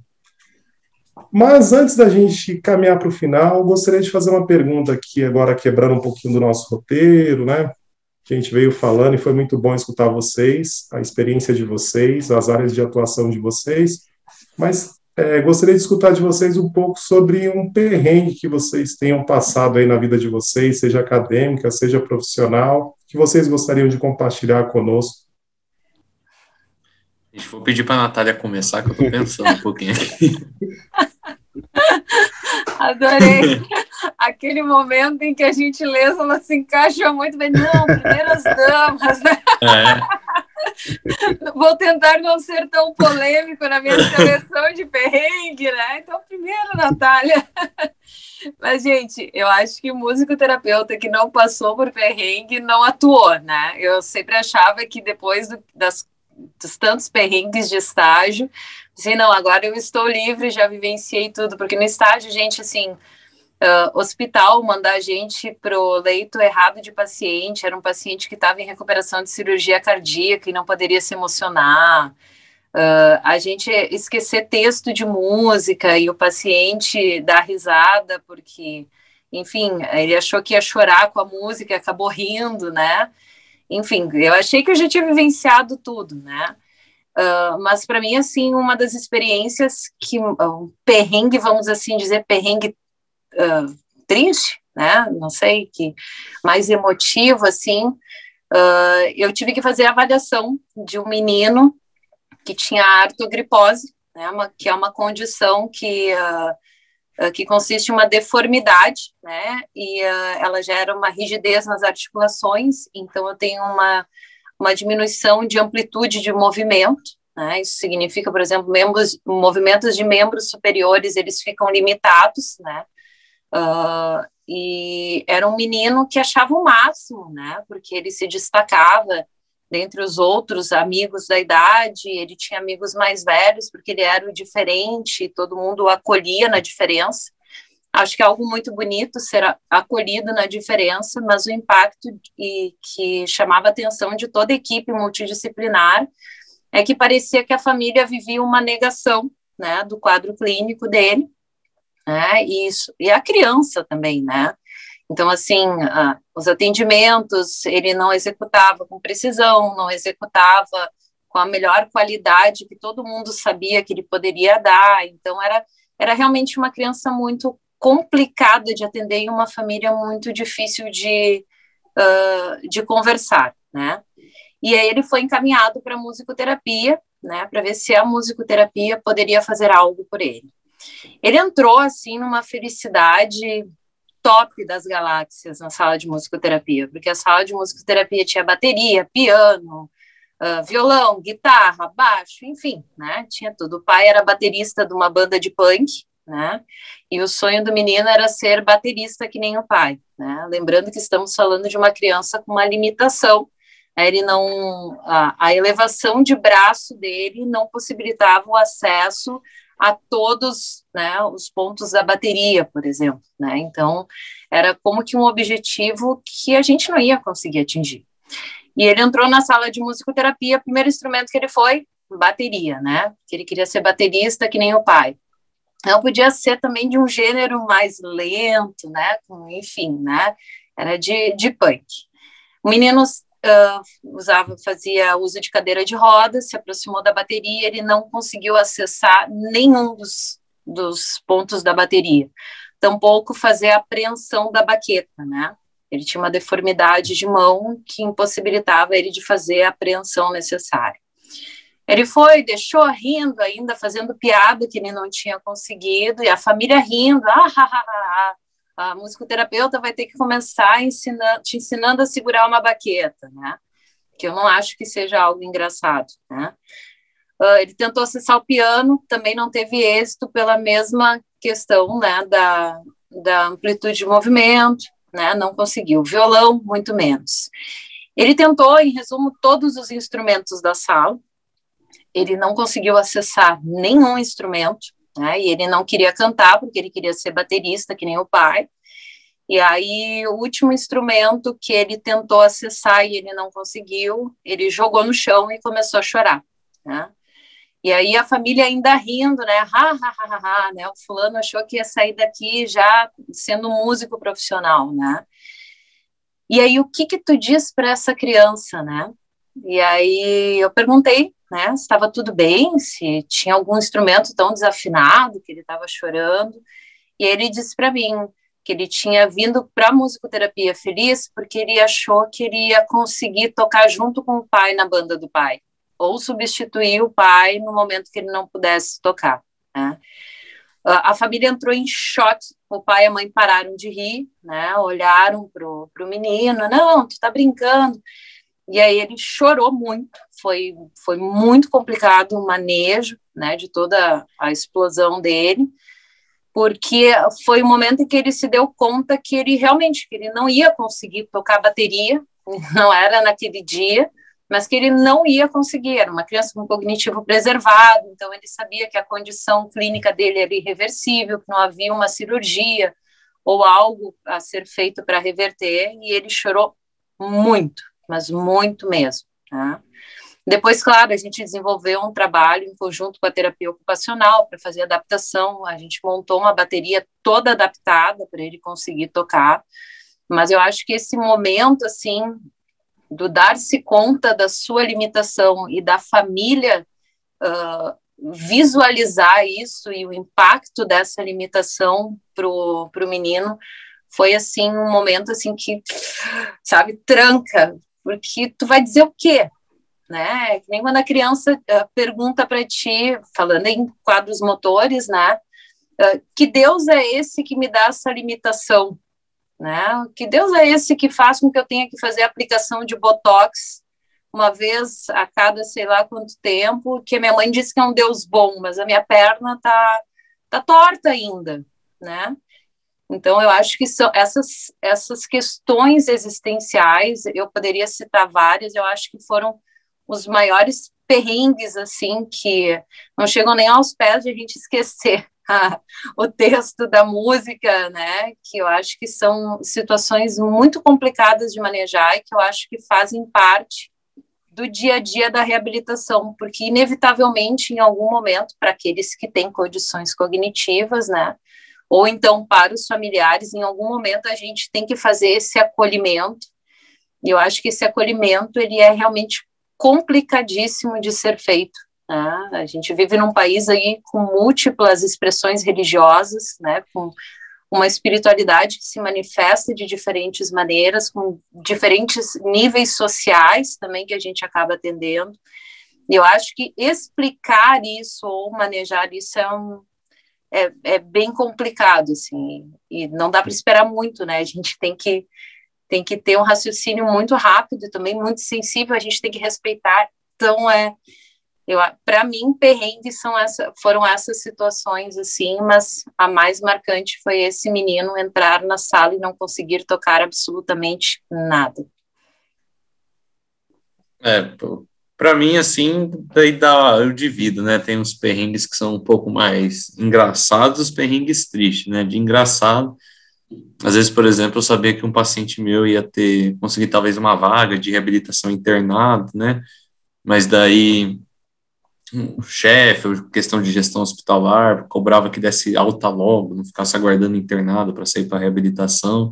Mas antes da gente caminhar para o final, gostaria de fazer uma pergunta aqui, agora quebrando um pouquinho do nosso roteiro, né? Que a gente veio falando e foi muito bom escutar vocês, a experiência de vocês, as áreas de atuação de vocês. Mas é, gostaria de escutar de vocês um pouco sobre um perrengue que vocês tenham passado aí na vida de vocês, seja acadêmica, seja profissional, que vocês gostariam de compartilhar conosco. Gente vou pedir para a Natália começar, que eu estou pensando um pouquinho aqui. Adorei. Aquele momento em que a gentileza ela se encaixa muito bem. Não, primeiras damas. Né? É. Vou tentar não ser tão polêmico na minha seleção de perrengue, né? Então, primeiro, Natália. Mas, gente, eu acho que o musicoterapeuta que não passou por perrengue não atuou, né? Eu sempre achava que depois do, das dos tantos perrengues de estágio. Assim, não, agora eu estou livre, já vivenciei tudo, porque no estágio, gente, assim, uh, hospital mandar a gente pro leito errado de paciente, era um paciente que estava em recuperação de cirurgia cardíaca e não poderia se emocionar. Uh, a gente esquecer texto de música e o paciente dar risada porque, enfim, ele achou que ia chorar com a música, acabou rindo, né? enfim, eu achei que eu já tinha vivenciado tudo, né? Uh, mas para mim, assim, uma das experiências que um perrengue, vamos assim dizer, perrengue uh, triste, né? Não sei, que mais emotivo, assim. Uh, eu tive que fazer a avaliação de um menino que tinha artrogripose, né? Uma, que é uma condição que que consiste em uma deformidade, né? E ela gera uma rigidez nas articulações, então eu tenho uma, uma diminuição de amplitude de movimento, né? Isso significa, por exemplo, membros, movimentos de membros superiores, eles ficam limitados, né? Uh, e era um menino que achava o máximo, né? Porque ele se destacava dentre os outros amigos da idade, ele tinha amigos mais velhos, porque ele era o diferente, todo mundo o acolhia na diferença. Acho que é algo muito bonito ser acolhido na diferença, mas o impacto e, que chamava a atenção de toda a equipe multidisciplinar é que parecia que a família vivia uma negação né, do quadro clínico dele, né, e, isso, e a criança também, né, então, assim, uh, os atendimentos ele não executava com precisão, não executava com a melhor qualidade que todo mundo sabia que ele poderia dar. Então, era, era realmente uma criança muito complicada de atender e uma família muito difícil de, uh, de conversar, né? E aí ele foi encaminhado para musicoterapia, né, para ver se a musicoterapia poderia fazer algo por ele. Ele entrou assim numa felicidade top das galáxias na sala de musicoterapia, porque a sala de musicoterapia tinha bateria, piano, uh, violão, guitarra, baixo, enfim, né? Tinha tudo. O pai era baterista de uma banda de punk, né? E o sonho do menino era ser baterista que nem o pai, né? Lembrando que estamos falando de uma criança com uma limitação, né? ele não a, a elevação de braço dele não possibilitava o acesso a todos né, os pontos da bateria, por exemplo. Né? Então, era como que um objetivo que a gente não ia conseguir atingir. E ele entrou na sala de musicoterapia, primeiro instrumento que ele foi, bateria, né? Que ele queria ser baterista que nem o pai. Não podia ser também de um gênero mais lento, né? Enfim, né? Era de, de punk. O menino uh, usava, fazia uso de cadeira de rodas, se aproximou da bateria, ele não conseguiu acessar nenhum dos, dos pontos da bateria, tampouco fazer a apreensão da baqueta, né? Ele tinha uma deformidade de mão que impossibilitava ele de fazer a apreensão necessária. Ele foi, deixou rindo ainda, fazendo piada que ele não tinha conseguido, e a família rindo, ah, ah, ah, ah, a musicoterapeuta vai ter que começar ensinando, te ensinando a segurar uma baqueta, né? Que eu não acho que seja algo engraçado, né? Uh, ele tentou acessar o piano, também não teve êxito pela mesma questão, né, da, da amplitude de movimento, né, não conseguiu. Violão, muito menos. Ele tentou, em resumo, todos os instrumentos da sala, ele não conseguiu acessar nenhum instrumento, né? E ele não queria cantar porque ele queria ser baterista, que nem o pai. E aí, o último instrumento que ele tentou acessar e ele não conseguiu, ele jogou no chão e começou a chorar, né? E aí a família ainda rindo, né? Ha, ha, ha, ha, ha, né? O fulano achou que ia sair daqui já sendo músico profissional, né? E aí, o que que tu diz para essa criança, né? E aí eu perguntei né, se estava tudo bem, se tinha algum instrumento tão desafinado que ele estava chorando. E ele disse para mim que ele tinha vindo para musicoterapia feliz porque ele achou que ele ia conseguir tocar junto com o pai na banda do pai, ou substituir o pai no momento que ele não pudesse tocar. Né? A família entrou em choque, o pai e a mãe pararam de rir, né? olharam para o menino, não, tu está brincando. E aí ele chorou muito, foi, foi muito complicado o manejo, né, de toda a explosão dele, porque foi o momento em que ele se deu conta que ele realmente, que ele não ia conseguir tocar bateria, não era naquele dia, mas que ele não ia conseguir, era uma criança com cognitivo preservado, então ele sabia que a condição clínica dele era irreversível, que não havia uma cirurgia ou algo a ser feito para reverter, e ele chorou muito, mas muito mesmo. Tá? Depois, claro, a gente desenvolveu um trabalho em conjunto com a terapia ocupacional para fazer adaptação. A gente montou uma bateria toda adaptada para ele conseguir tocar. Mas eu acho que esse momento, assim, do dar-se conta da sua limitação e da família uh, visualizar isso e o impacto dessa limitação para o menino foi assim um momento assim que sabe tranca porque tu vai dizer o quê? Né? Que nem quando a criança uh, pergunta para ti, falando em quadros motores, né? uh, que Deus é esse que me dá essa limitação, né? Que Deus é esse que faz com que eu tenha que fazer aplicação de botox uma vez a cada sei lá quanto tempo, que minha mãe disse que é um Deus bom, mas a minha perna tá tá torta ainda, né? Então, eu acho que são essas, essas questões existenciais, eu poderia citar várias, eu acho que foram os maiores perrengues, assim, que não chegam nem aos pés de a gente esquecer a, o texto da música, né, que eu acho que são situações muito complicadas de manejar e que eu acho que fazem parte do dia a dia da reabilitação, porque inevitavelmente em algum momento para aqueles que têm condições cognitivas, né, ou então para os familiares, em algum momento a gente tem que fazer esse acolhimento. E eu acho que esse acolhimento ele é realmente complicadíssimo de ser feito. Né? A gente vive num país aí com múltiplas expressões religiosas, né? Com uma espiritualidade que se manifesta de diferentes maneiras, com diferentes níveis sociais também que a gente acaba atendendo. E eu acho que explicar isso ou manejar isso é um, é, é bem complicado, assim, e não dá para esperar muito, né? A gente tem que tem que ter um raciocínio muito rápido e também muito sensível, a gente tem que respeitar. Então, é, eu, para mim, perrengues são essa, foram essas situações, assim, mas a mais marcante foi esse menino entrar na sala e não conseguir tocar absolutamente nada. É, para mim, assim, daí dá, eu divido, né? Tem uns perrengues que são um pouco mais engraçados, os perrengues tristes, né? De engraçado, às vezes, por exemplo, eu sabia que um paciente meu ia ter, conseguir talvez uma vaga de reabilitação internado, né? Mas daí o chefe, questão de gestão hospitalar, cobrava que desse alta logo, não ficasse aguardando internado para sair para reabilitação.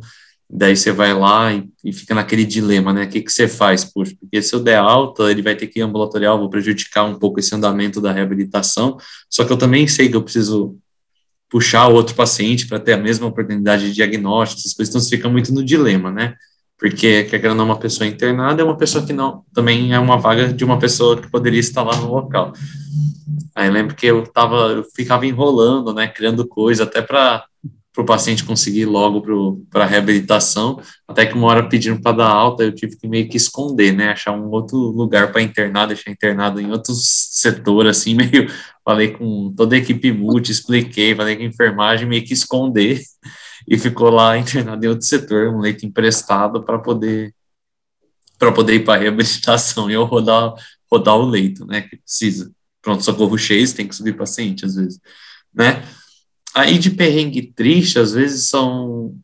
Daí você vai lá e, e, fica naquele dilema, né? O que, que você faz? Puxa, porque se eu der alta, ele vai ter que ir ambulatorial, vou prejudicar um pouco esse andamento da reabilitação. Só que eu também sei que eu preciso puxar outro paciente para ter a mesma oportunidade de diagnóstico, essas coisas, então você fica muito no dilema, né? Porque, quer ou não, uma pessoa internada é uma pessoa que não, também é uma vaga de uma pessoa que poderia estar lá no local. Aí lembro que eu tava, eu ficava enrolando, né, criando coisa, até para para o paciente conseguir ir logo para a reabilitação, até que uma hora pedindo para dar alta, eu tive que meio que esconder, né, achar um outro lugar para internar, deixar internado em outro setor, assim, meio, falei com toda a equipe multi, expliquei, falei com a enfermagem, meio que esconder, e ficou lá internado em outro setor, um leito emprestado para poder para poder ir para reabilitação e eu rodar, rodar o leito, né, que precisa. Pronto, socorro cheio, tem que subir paciente às vezes, né, aí de perrengue triste, às vezes são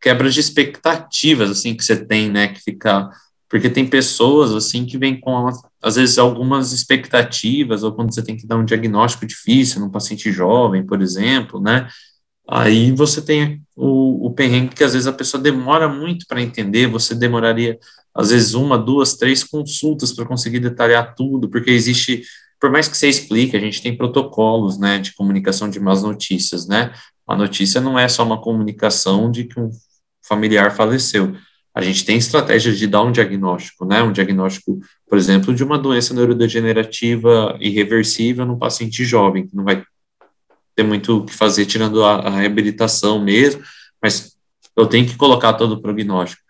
quebras de expectativas, assim, que você tem, né, que fica, porque tem pessoas, assim, que vêm com, às vezes, algumas expectativas, ou quando você tem que dar um diagnóstico difícil num paciente jovem, por exemplo, né, aí você tem o, o perrengue que às vezes a pessoa demora muito para entender, você demoraria, às vezes, uma, duas, três consultas para conseguir detalhar tudo, porque existe por mais que você explique, a gente tem protocolos, né, de comunicação de más notícias, né? A notícia não é só uma comunicação de que um familiar faleceu. A gente tem estratégias de dar um diagnóstico, né? Um diagnóstico, por exemplo, de uma doença neurodegenerativa irreversível no paciente jovem, que não vai ter muito o que fazer tirando a, a reabilitação mesmo, mas eu tenho que colocar todo o prognóstico.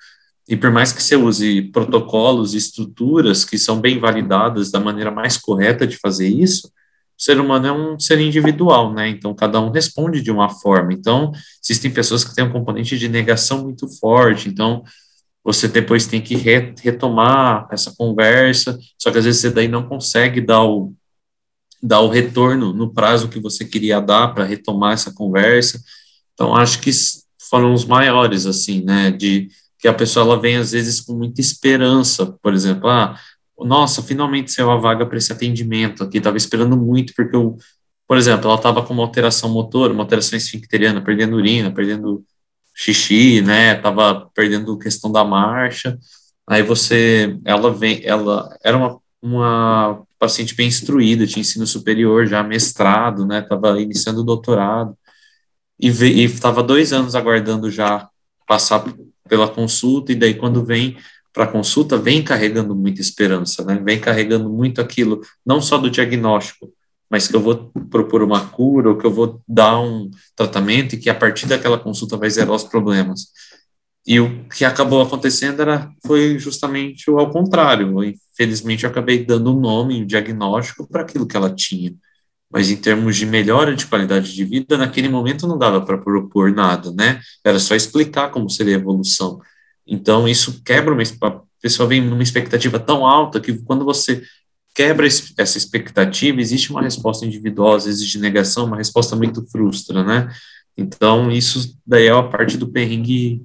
E por mais que você use protocolos e estruturas que são bem validadas da maneira mais correta de fazer isso, o ser humano é um ser individual, né? Então, cada um responde de uma forma. Então, existem pessoas que têm um componente de negação muito forte. Então, você depois tem que re retomar essa conversa, só que às vezes você daí não consegue dar o, dar o retorno no prazo que você queria dar para retomar essa conversa. Então, acho que foram os maiores, assim, né? De que a pessoa ela vem às vezes com muita esperança, por exemplo, ah, nossa, finalmente saiu a vaga para esse atendimento aqui, estava esperando muito, porque eu, por exemplo, ela estava com uma alteração motor, uma alteração esfincteriana, perdendo urina, perdendo xixi, né, estava perdendo questão da marcha, aí você, ela vem, ela era uma, uma paciente bem instruída, tinha ensino superior já, mestrado, né, estava iniciando o doutorado, e estava dois anos aguardando já passar pela consulta, e daí quando vem para a consulta, vem carregando muita esperança, né? vem carregando muito aquilo, não só do diagnóstico, mas que eu vou propor uma cura ou que eu vou dar um tratamento e que a partir daquela consulta vai zerar os problemas. E o que acabou acontecendo era, foi justamente o ao contrário. Infelizmente, eu acabei dando um nome, um diagnóstico para aquilo que ela tinha. Mas em termos de melhora de qualidade de vida, naquele momento não dava para propor nada, né? Era só explicar como seria a evolução. Então, isso quebra uma. A pessoa vem numa expectativa tão alta que quando você quebra essa expectativa, existe uma resposta vezes de negação, uma resposta muito frustra, né? Então, isso daí é a parte do perrengue,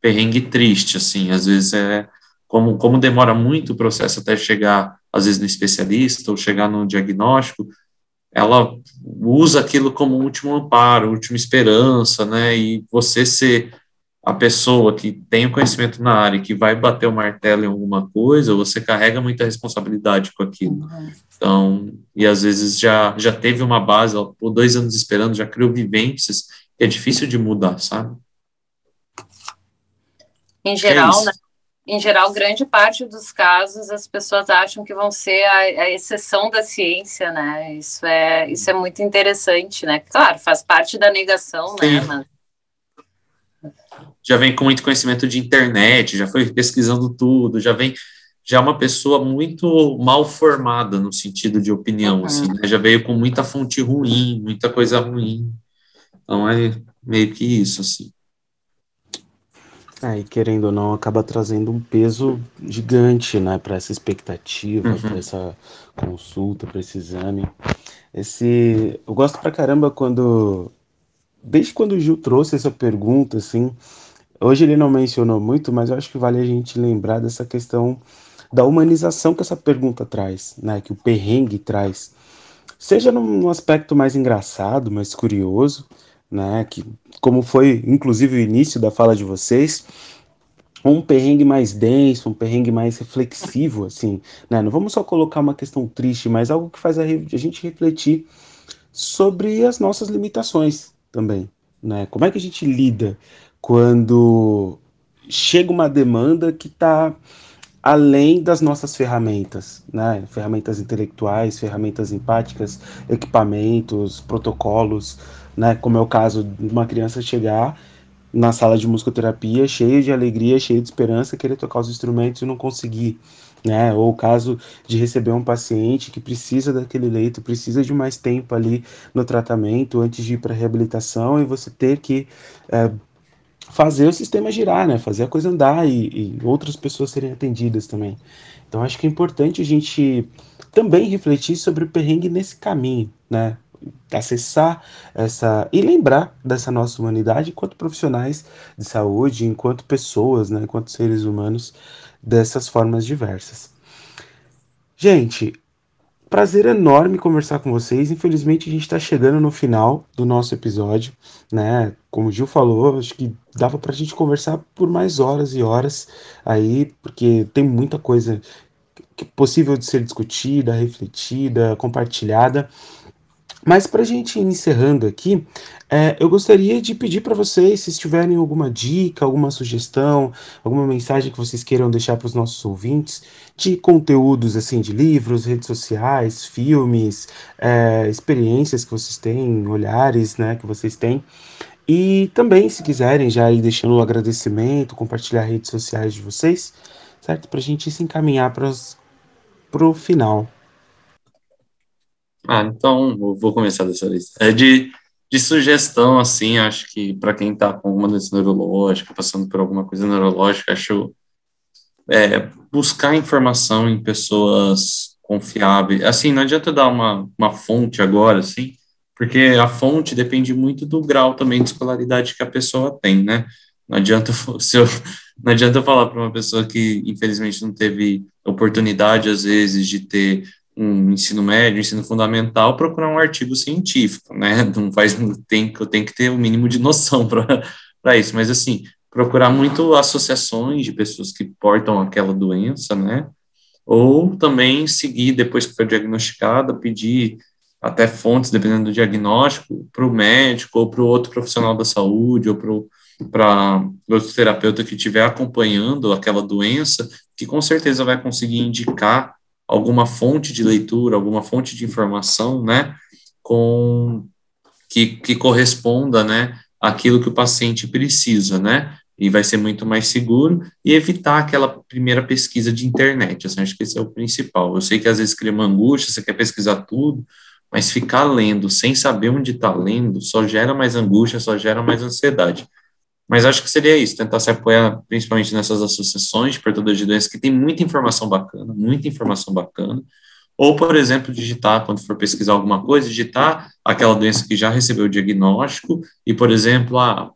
perrengue triste, assim, às vezes é como, como demora muito o processo até chegar, às vezes, no especialista ou chegar no diagnóstico, ela usa aquilo como último amparo, última esperança, né? E você ser a pessoa que tem o conhecimento na área, que vai bater o martelo em alguma coisa, você carrega muita responsabilidade com aquilo. Uhum. Então, e às vezes já, já teve uma base, por dois anos esperando, já criou vivências, que é difícil de mudar, sabe? Em geral, é né? Em geral, grande parte dos casos as pessoas acham que vão ser a, a exceção da ciência, né? Isso é, isso é muito interessante, né? Claro, faz parte da negação, né? Sim. né? Mas já vem com muito conhecimento de internet, já foi pesquisando tudo, já vem já é uma pessoa muito mal formada no sentido de opinião, uhum. assim, né? já veio com muita fonte ruim, muita coisa ruim. Então é meio que isso, assim. É, e querendo ou não, acaba trazendo um peso gigante, né, para essa expectativa, uhum. para essa consulta, para esse exame. Esse, eu gosto pra caramba quando desde quando o Gil trouxe essa pergunta, assim, hoje ele não mencionou muito, mas eu acho que vale a gente lembrar dessa questão da humanização que essa pergunta traz, né, que o perrengue traz. Seja num aspecto mais engraçado, mais curioso, né, que como foi inclusive o início da fala de vocês, um perrengue mais denso, um perrengue mais reflexivo, assim, né? Não vamos só colocar uma questão triste, mas algo que faz a, a gente refletir sobre as nossas limitações, também, né? Como é que a gente lida quando chega uma demanda que está além das nossas ferramentas, né? Ferramentas intelectuais, ferramentas empáticas, equipamentos, protocolos, né? Como é o caso de uma criança chegar na sala de musicoterapia cheio de alegria, cheio de esperança, querer tocar os instrumentos e não conseguir, né? Ou o caso de receber um paciente que precisa daquele leito, precisa de mais tempo ali no tratamento antes de ir para reabilitação e você ter que é, fazer o sistema girar, né? Fazer a coisa andar e, e outras pessoas serem atendidas também. Então acho que é importante a gente também refletir sobre o perrengue nesse caminho, né? Acessar essa e lembrar dessa nossa humanidade enquanto profissionais de saúde, enquanto pessoas, né, enquanto seres humanos dessas formas diversas. Gente, prazer enorme conversar com vocês. Infelizmente a gente está chegando no final do nosso episódio, né? Como o Gil falou, acho que dava para a gente conversar por mais horas e horas aí, porque tem muita coisa possível de ser discutida, refletida, compartilhada. Mas para a gente encerrando aqui, é, eu gostaria de pedir para vocês, se tiverem alguma dica, alguma sugestão, alguma mensagem que vocês queiram deixar para os nossos ouvintes, de conteúdos assim, de livros, redes sociais, filmes, é, experiências que vocês têm, olhares né, que vocês têm. E também, se quiserem, já ir deixando o agradecimento, compartilhar redes sociais de vocês, certo? Para a gente se encaminhar para o final. Ah, então vou começar dessa vez. É de, de sugestão, assim, acho que para quem está com alguma doença neurológica, passando por alguma coisa neurológica, acho é, buscar informação em pessoas confiáveis. Assim, não adianta dar uma, uma fonte agora, assim, porque a fonte depende muito do grau também de escolaridade que a pessoa tem, né? Não adianta, se eu, não adianta falar para uma pessoa que infelizmente não teve oportunidade, às vezes, de ter um ensino médio, ensino fundamental, procurar um artigo científico, né? Não faz tem que eu tenho que ter o um mínimo de noção para isso, mas assim, procurar muito associações de pessoas que portam aquela doença, né? Ou também seguir depois que foi diagnosticada, pedir até fontes, dependendo do diagnóstico, para o médico ou para o outro profissional da saúde ou para outro terapeuta que estiver acompanhando aquela doença, que com certeza vai conseguir indicar alguma fonte de leitura, alguma fonte de informação, né, com que, que corresponda, né, aquilo que o paciente precisa, né, e vai ser muito mais seguro e evitar aquela primeira pesquisa de internet, assim, acho que esse é o principal. Eu sei que às vezes cria uma angústia, você quer pesquisar tudo, mas ficar lendo sem saber onde está lendo só gera mais angústia, só gera mais ansiedade. Mas acho que seria isso, tentar se apoiar principalmente nessas associações de portadores de doenças que tem muita informação bacana, muita informação bacana, ou, por exemplo, digitar, quando for pesquisar alguma coisa, digitar aquela doença que já recebeu o diagnóstico e, por exemplo, ah,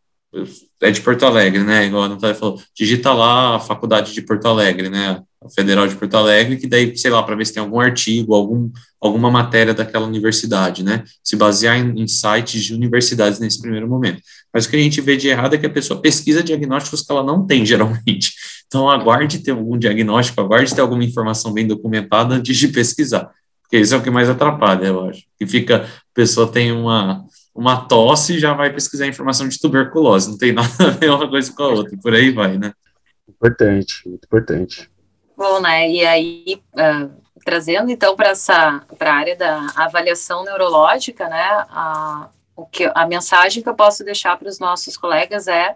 é de Porto Alegre, né? Igual a Natália falou, digita lá a faculdade de Porto Alegre, né? A Federal de Porto Alegre, que daí, sei lá, para ver se tem algum artigo, algum, alguma matéria daquela universidade, né? Se basear em, em, sites de universidades nesse primeiro momento. Mas o que a gente vê de errado é que a pessoa pesquisa diagnósticos que ela não tem, geralmente. Então, aguarde ter algum diagnóstico, aguarde ter alguma informação bem documentada antes de pesquisar. Porque isso é o que mais atrapalha, eu acho. Que fica, a pessoa tem uma uma tosse e já vai pesquisar informação de tuberculose. Não tem nada a ver uma coisa com a outra, e por aí vai, né? Importante, muito importante. Bom, né? E aí, uh, trazendo então para essa para a área da avaliação neurológica, né? A, o que, a mensagem que eu posso deixar para os nossos colegas é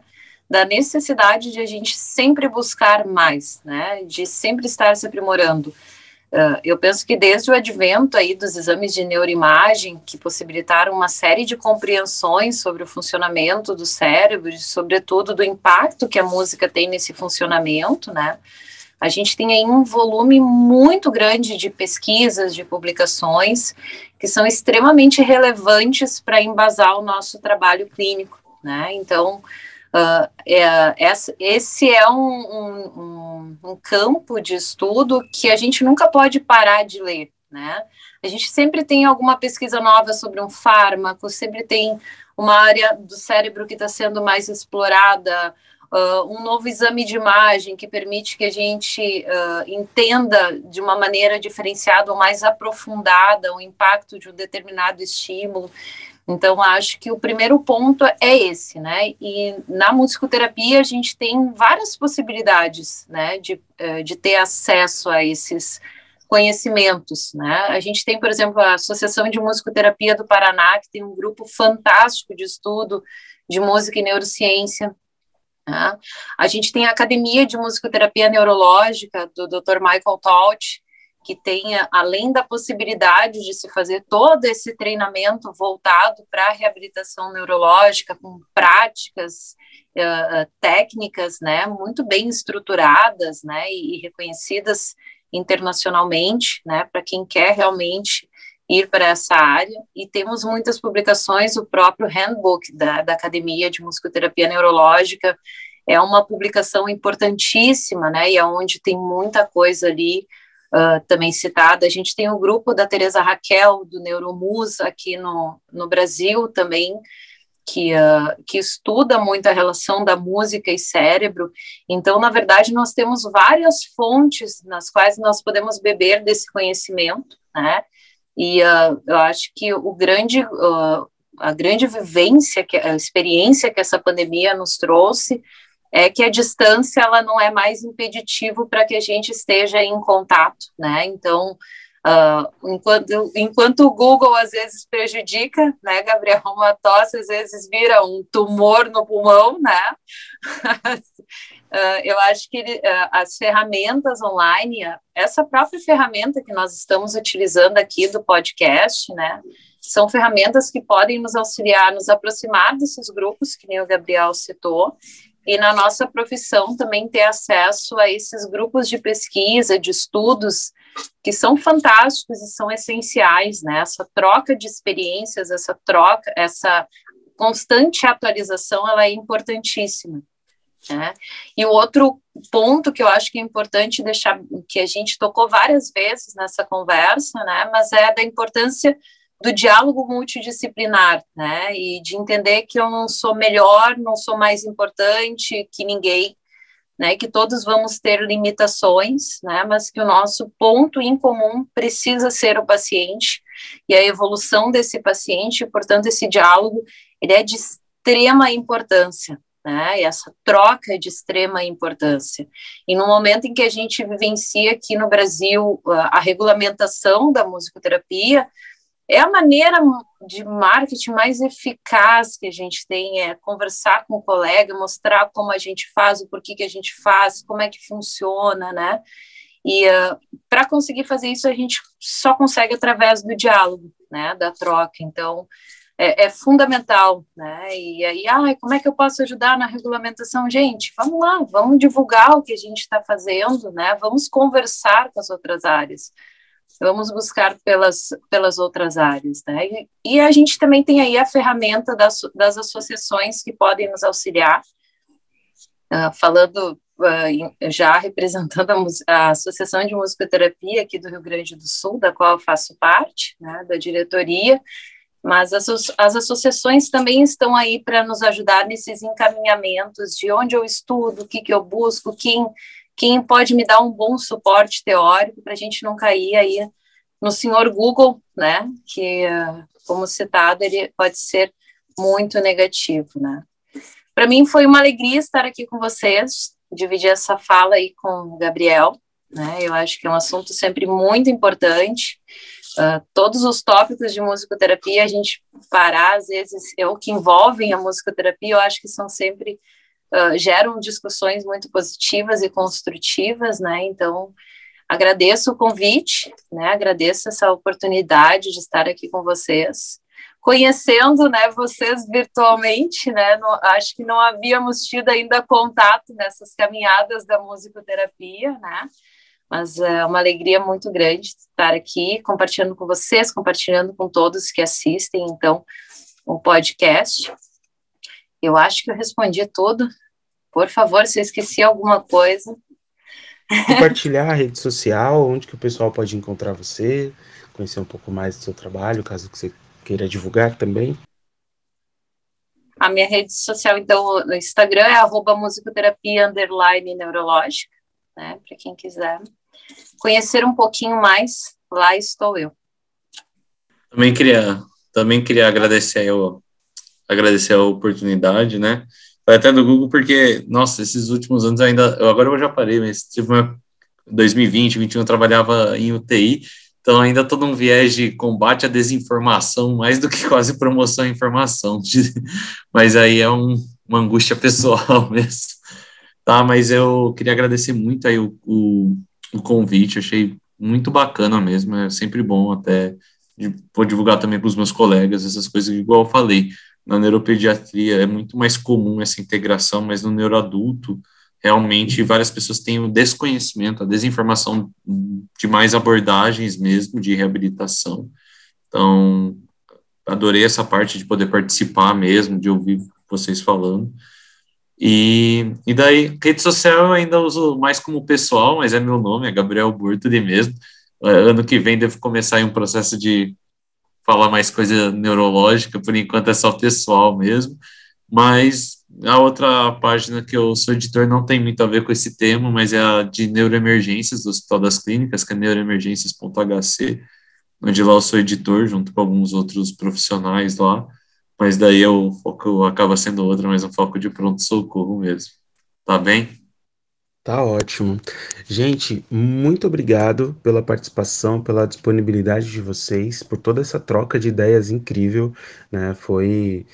da necessidade de a gente sempre buscar mais, né? De sempre estar se aprimorando. Uh, eu penso que desde o advento aí dos exames de neuroimagem, que possibilitaram uma série de compreensões sobre o funcionamento do cérebro e, sobretudo, do impacto que a música tem nesse funcionamento, né? A gente tem aí um volume muito grande de pesquisas, de publicações, que são extremamente relevantes para embasar o nosso trabalho clínico, né? Então, Uh, é, esse é um, um, um, campo de estudo que a gente nunca pode parar de ler, né? A gente sempre tem alguma pesquisa nova sobre um fármaco, sempre tem uma área do cérebro que está sendo mais explorada, uh, um novo exame de imagem que permite que a gente uh, entenda de uma maneira diferenciada ou mais aprofundada o impacto de um determinado estímulo. Então, acho que o primeiro ponto é esse, né? E na musicoterapia a gente tem várias possibilidades, né, de, eh, de ter acesso a esses conhecimentos, né? A gente tem, por exemplo, a Associação de Musicoterapia do Paraná, que tem um grupo fantástico de estudo de música e neurociência. Né? A gente tem a Academia de Musicoterapia Neurológica do Dr. Michael Taut, que tenha, além da possibilidade de se fazer todo esse treinamento voltado para a reabilitação neurológica, com práticas uh, técnicas, né, muito bem estruturadas, né, e, e reconhecidas internacionalmente, né, para quem quer realmente ir para essa área, e temos muitas publicações, o próprio handbook da, da Academia de Musicoterapia Neurológica é uma publicação importantíssima, né, e é onde tem muita coisa ali uh, também citada. A gente tem o grupo da Teresa Raquel, do Neuromus, aqui no, no Brasil também, que, uh, que estuda muito a relação da música e cérebro. Então, na verdade, nós temos várias fontes nas quais nós podemos beber desse conhecimento, né? E uh, eu acho que o grande, uh, a grande vivência, que, a experiência que essa pandemia nos trouxe é que a distância ela não é mais impeditivo para que a gente esteja em contato, né? Então, uh, enquanto, enquanto o Google às vezes prejudica, né, Gabriel, uma tosse às vezes vira um tumor no pulmão, né? uh, eu acho que uh, as ferramentas online, essa própria ferramenta que nós estamos utilizando aqui do podcast, né? São ferramentas que podem nos auxiliar, nos aproximar desses grupos, que nem o Gabriel citou, e na nossa profissão também ter acesso a esses grupos de pesquisa, de estudos, que são fantásticos e são essenciais, né? Essa troca de experiências, essa troca, essa constante atualização, ela é importantíssima. Né? E o outro ponto que eu acho que é importante deixar, que a gente tocou várias vezes nessa conversa, né? Mas é da importância do diálogo multidisciplinar, né? E de entender que eu não sou melhor, não sou mais importante que ninguém, né? Que todos vamos ter limitações, né? Mas que o nosso ponto em comum precisa ser o paciente e a evolução desse paciente, portanto, esse diálogo ele é de extrema importância, né? E essa troca de extrema importância. E no momento em que a gente vivencia aqui no Brasil a regulamentação da musicoterapia, é a maneira de marketing mais eficaz que a gente tem, é conversar com o colega, mostrar como a gente faz, o porquê que a gente faz, como é que funciona, né? E uh, para conseguir fazer isso, a gente só consegue através do diálogo, né, da troca. Então, é, é, fundamental, né? E aí, ah, como é que eu posso ajudar na regulamentação? Gente, vamos lá, vamos divulgar o que a gente está fazendo, né? Vamos conversar com as outras áreas, vamos buscar pelas, pelas outras áreas, né? E, e a gente também tem aí a ferramenta das, das associações que podem nos auxiliar, uh, falando uh, já representando a, a, Associação de Musicoterapia aqui do Rio Grande do Sul, da qual eu faço parte, né, da diretoria, mas as, as associações também estão aí para nos ajudar nesses encaminhamentos de onde eu estudo, o que, que eu busco, quem, quem pode me dar um bom suporte teórico para a gente não cair aí no senhor Google, né, que, como citado, ele pode ser muito negativo, né. Para mim foi uma alegria estar aqui com vocês, dividir essa fala aí com o Gabriel, né, eu acho que é um assunto sempre muito importante, Uh, todos os tópicos de musicoterapia, a gente parar, às vezes, o que envolvem a musicoterapia, eu acho que são sempre, geram discussões muito positivas e construtivas, né, então, agradeço o convite, né, agradeço essa oportunidade de estar aqui com vocês, conhecendo, né, vocês virtualmente, né, acho que não havíamos tido ainda contato nessas caminhadas da musicoterapia, né, mas é uma alegria muito grande estar aqui compartilhando com vocês, compartilhando com todos que assistem, então, o podcast. Eu acho que eu respondi tudo. Por favor, se eu esqueci alguma coisa. Compartilhar a rede social, onde que o pessoal pode encontrar você, conhecer um pouco mais do seu trabalho, caso que você queira divulgar também. A minha rede social, então, no Instagram é arroba musicoterapia underline neurológica, né, para quem quiser conhecer um pouquinho mais, lá estou eu. Também queria, também queria agradecer eu, agradecer a oportunidade, né? Foi até do Google porque, nossa, esses últimos anos ainda, agora eu já parei, mas tipo 2020, 2021 eu trabalhava em UTI, então ainda todo um viés de combate à desinformação, mais do que quase promoção à informação, mas aí é um, uma angústia pessoal mesmo. Tá, mas eu queria agradecer muito aí o, o o convite, achei muito bacana mesmo, é sempre bom até, vou divulgar também para os meus colegas essas coisas, igual eu falei, na neuropediatria é muito mais comum essa integração, mas no neuroadulto, realmente várias pessoas têm o desconhecimento, a desinformação de mais abordagens mesmo de reabilitação. Então, adorei essa parte de poder participar mesmo, de ouvir vocês falando. E, e daí, rede social eu ainda uso mais como pessoal, mas é meu nome, é Gabriel Burtoli mesmo. É, ano que vem devo começar um processo de falar mais coisa neurológica, por enquanto é só pessoal mesmo. Mas a outra página que eu sou editor não tem muito a ver com esse tema, mas é a de neuroemergências do Hospital das Clínicas, que é neuroemergências.hc, onde lá eu sou editor junto com alguns outros profissionais lá mas daí o foco acaba sendo outro, mas um foco de pronto-socorro mesmo. Tá bem? Tá ótimo. Gente, muito obrigado pela participação, pela disponibilidade de vocês, por toda essa troca de ideias incrível, né? Foi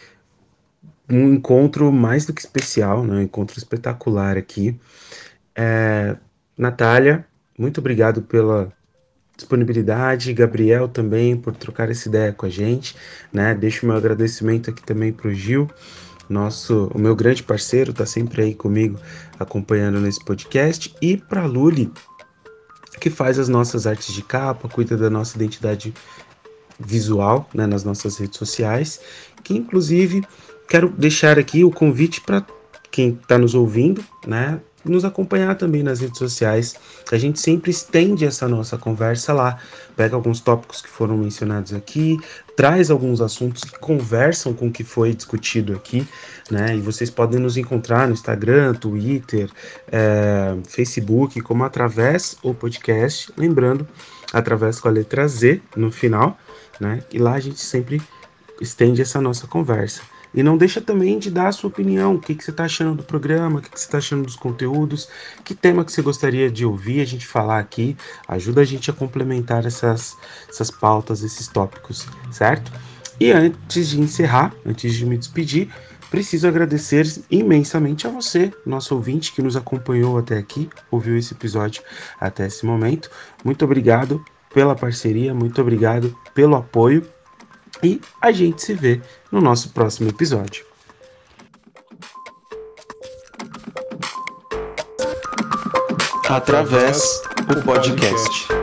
um encontro mais do que especial, né? Um encontro espetacular aqui. É, Natália, muito obrigado pela disponibilidade, Gabriel também por trocar essa ideia com a gente, né? Deixo meu agradecimento aqui também para o Gil, nosso, o meu grande parceiro, tá sempre aí comigo acompanhando nesse podcast, e para Luli, que faz as nossas artes de capa, cuida da nossa identidade visual, né, nas nossas redes sociais, que inclusive quero deixar aqui o convite para quem está nos ouvindo, né, nos acompanhar também nas redes sociais. A gente sempre estende essa nossa conversa lá, pega alguns tópicos que foram mencionados aqui, traz alguns assuntos que conversam com o que foi discutido aqui, né? E vocês podem nos encontrar no Instagram, Twitter, é, Facebook, como através o podcast, lembrando, através com a letra Z no final, né? E lá a gente sempre estende essa nossa conversa. E não deixa também de dar a sua opinião, o que, que você está achando do programa, o que, que você está achando dos conteúdos, que tema que você gostaria de ouvir a gente falar aqui, ajuda a gente a complementar essas, essas pautas, esses tópicos, certo? E antes de encerrar, antes de me despedir, preciso agradecer imensamente a você, nosso ouvinte que nos acompanhou até aqui, ouviu esse episódio até esse momento. Muito obrigado pela parceria, muito obrigado pelo apoio e a gente se vê no nosso próximo episódio. Através o podcast.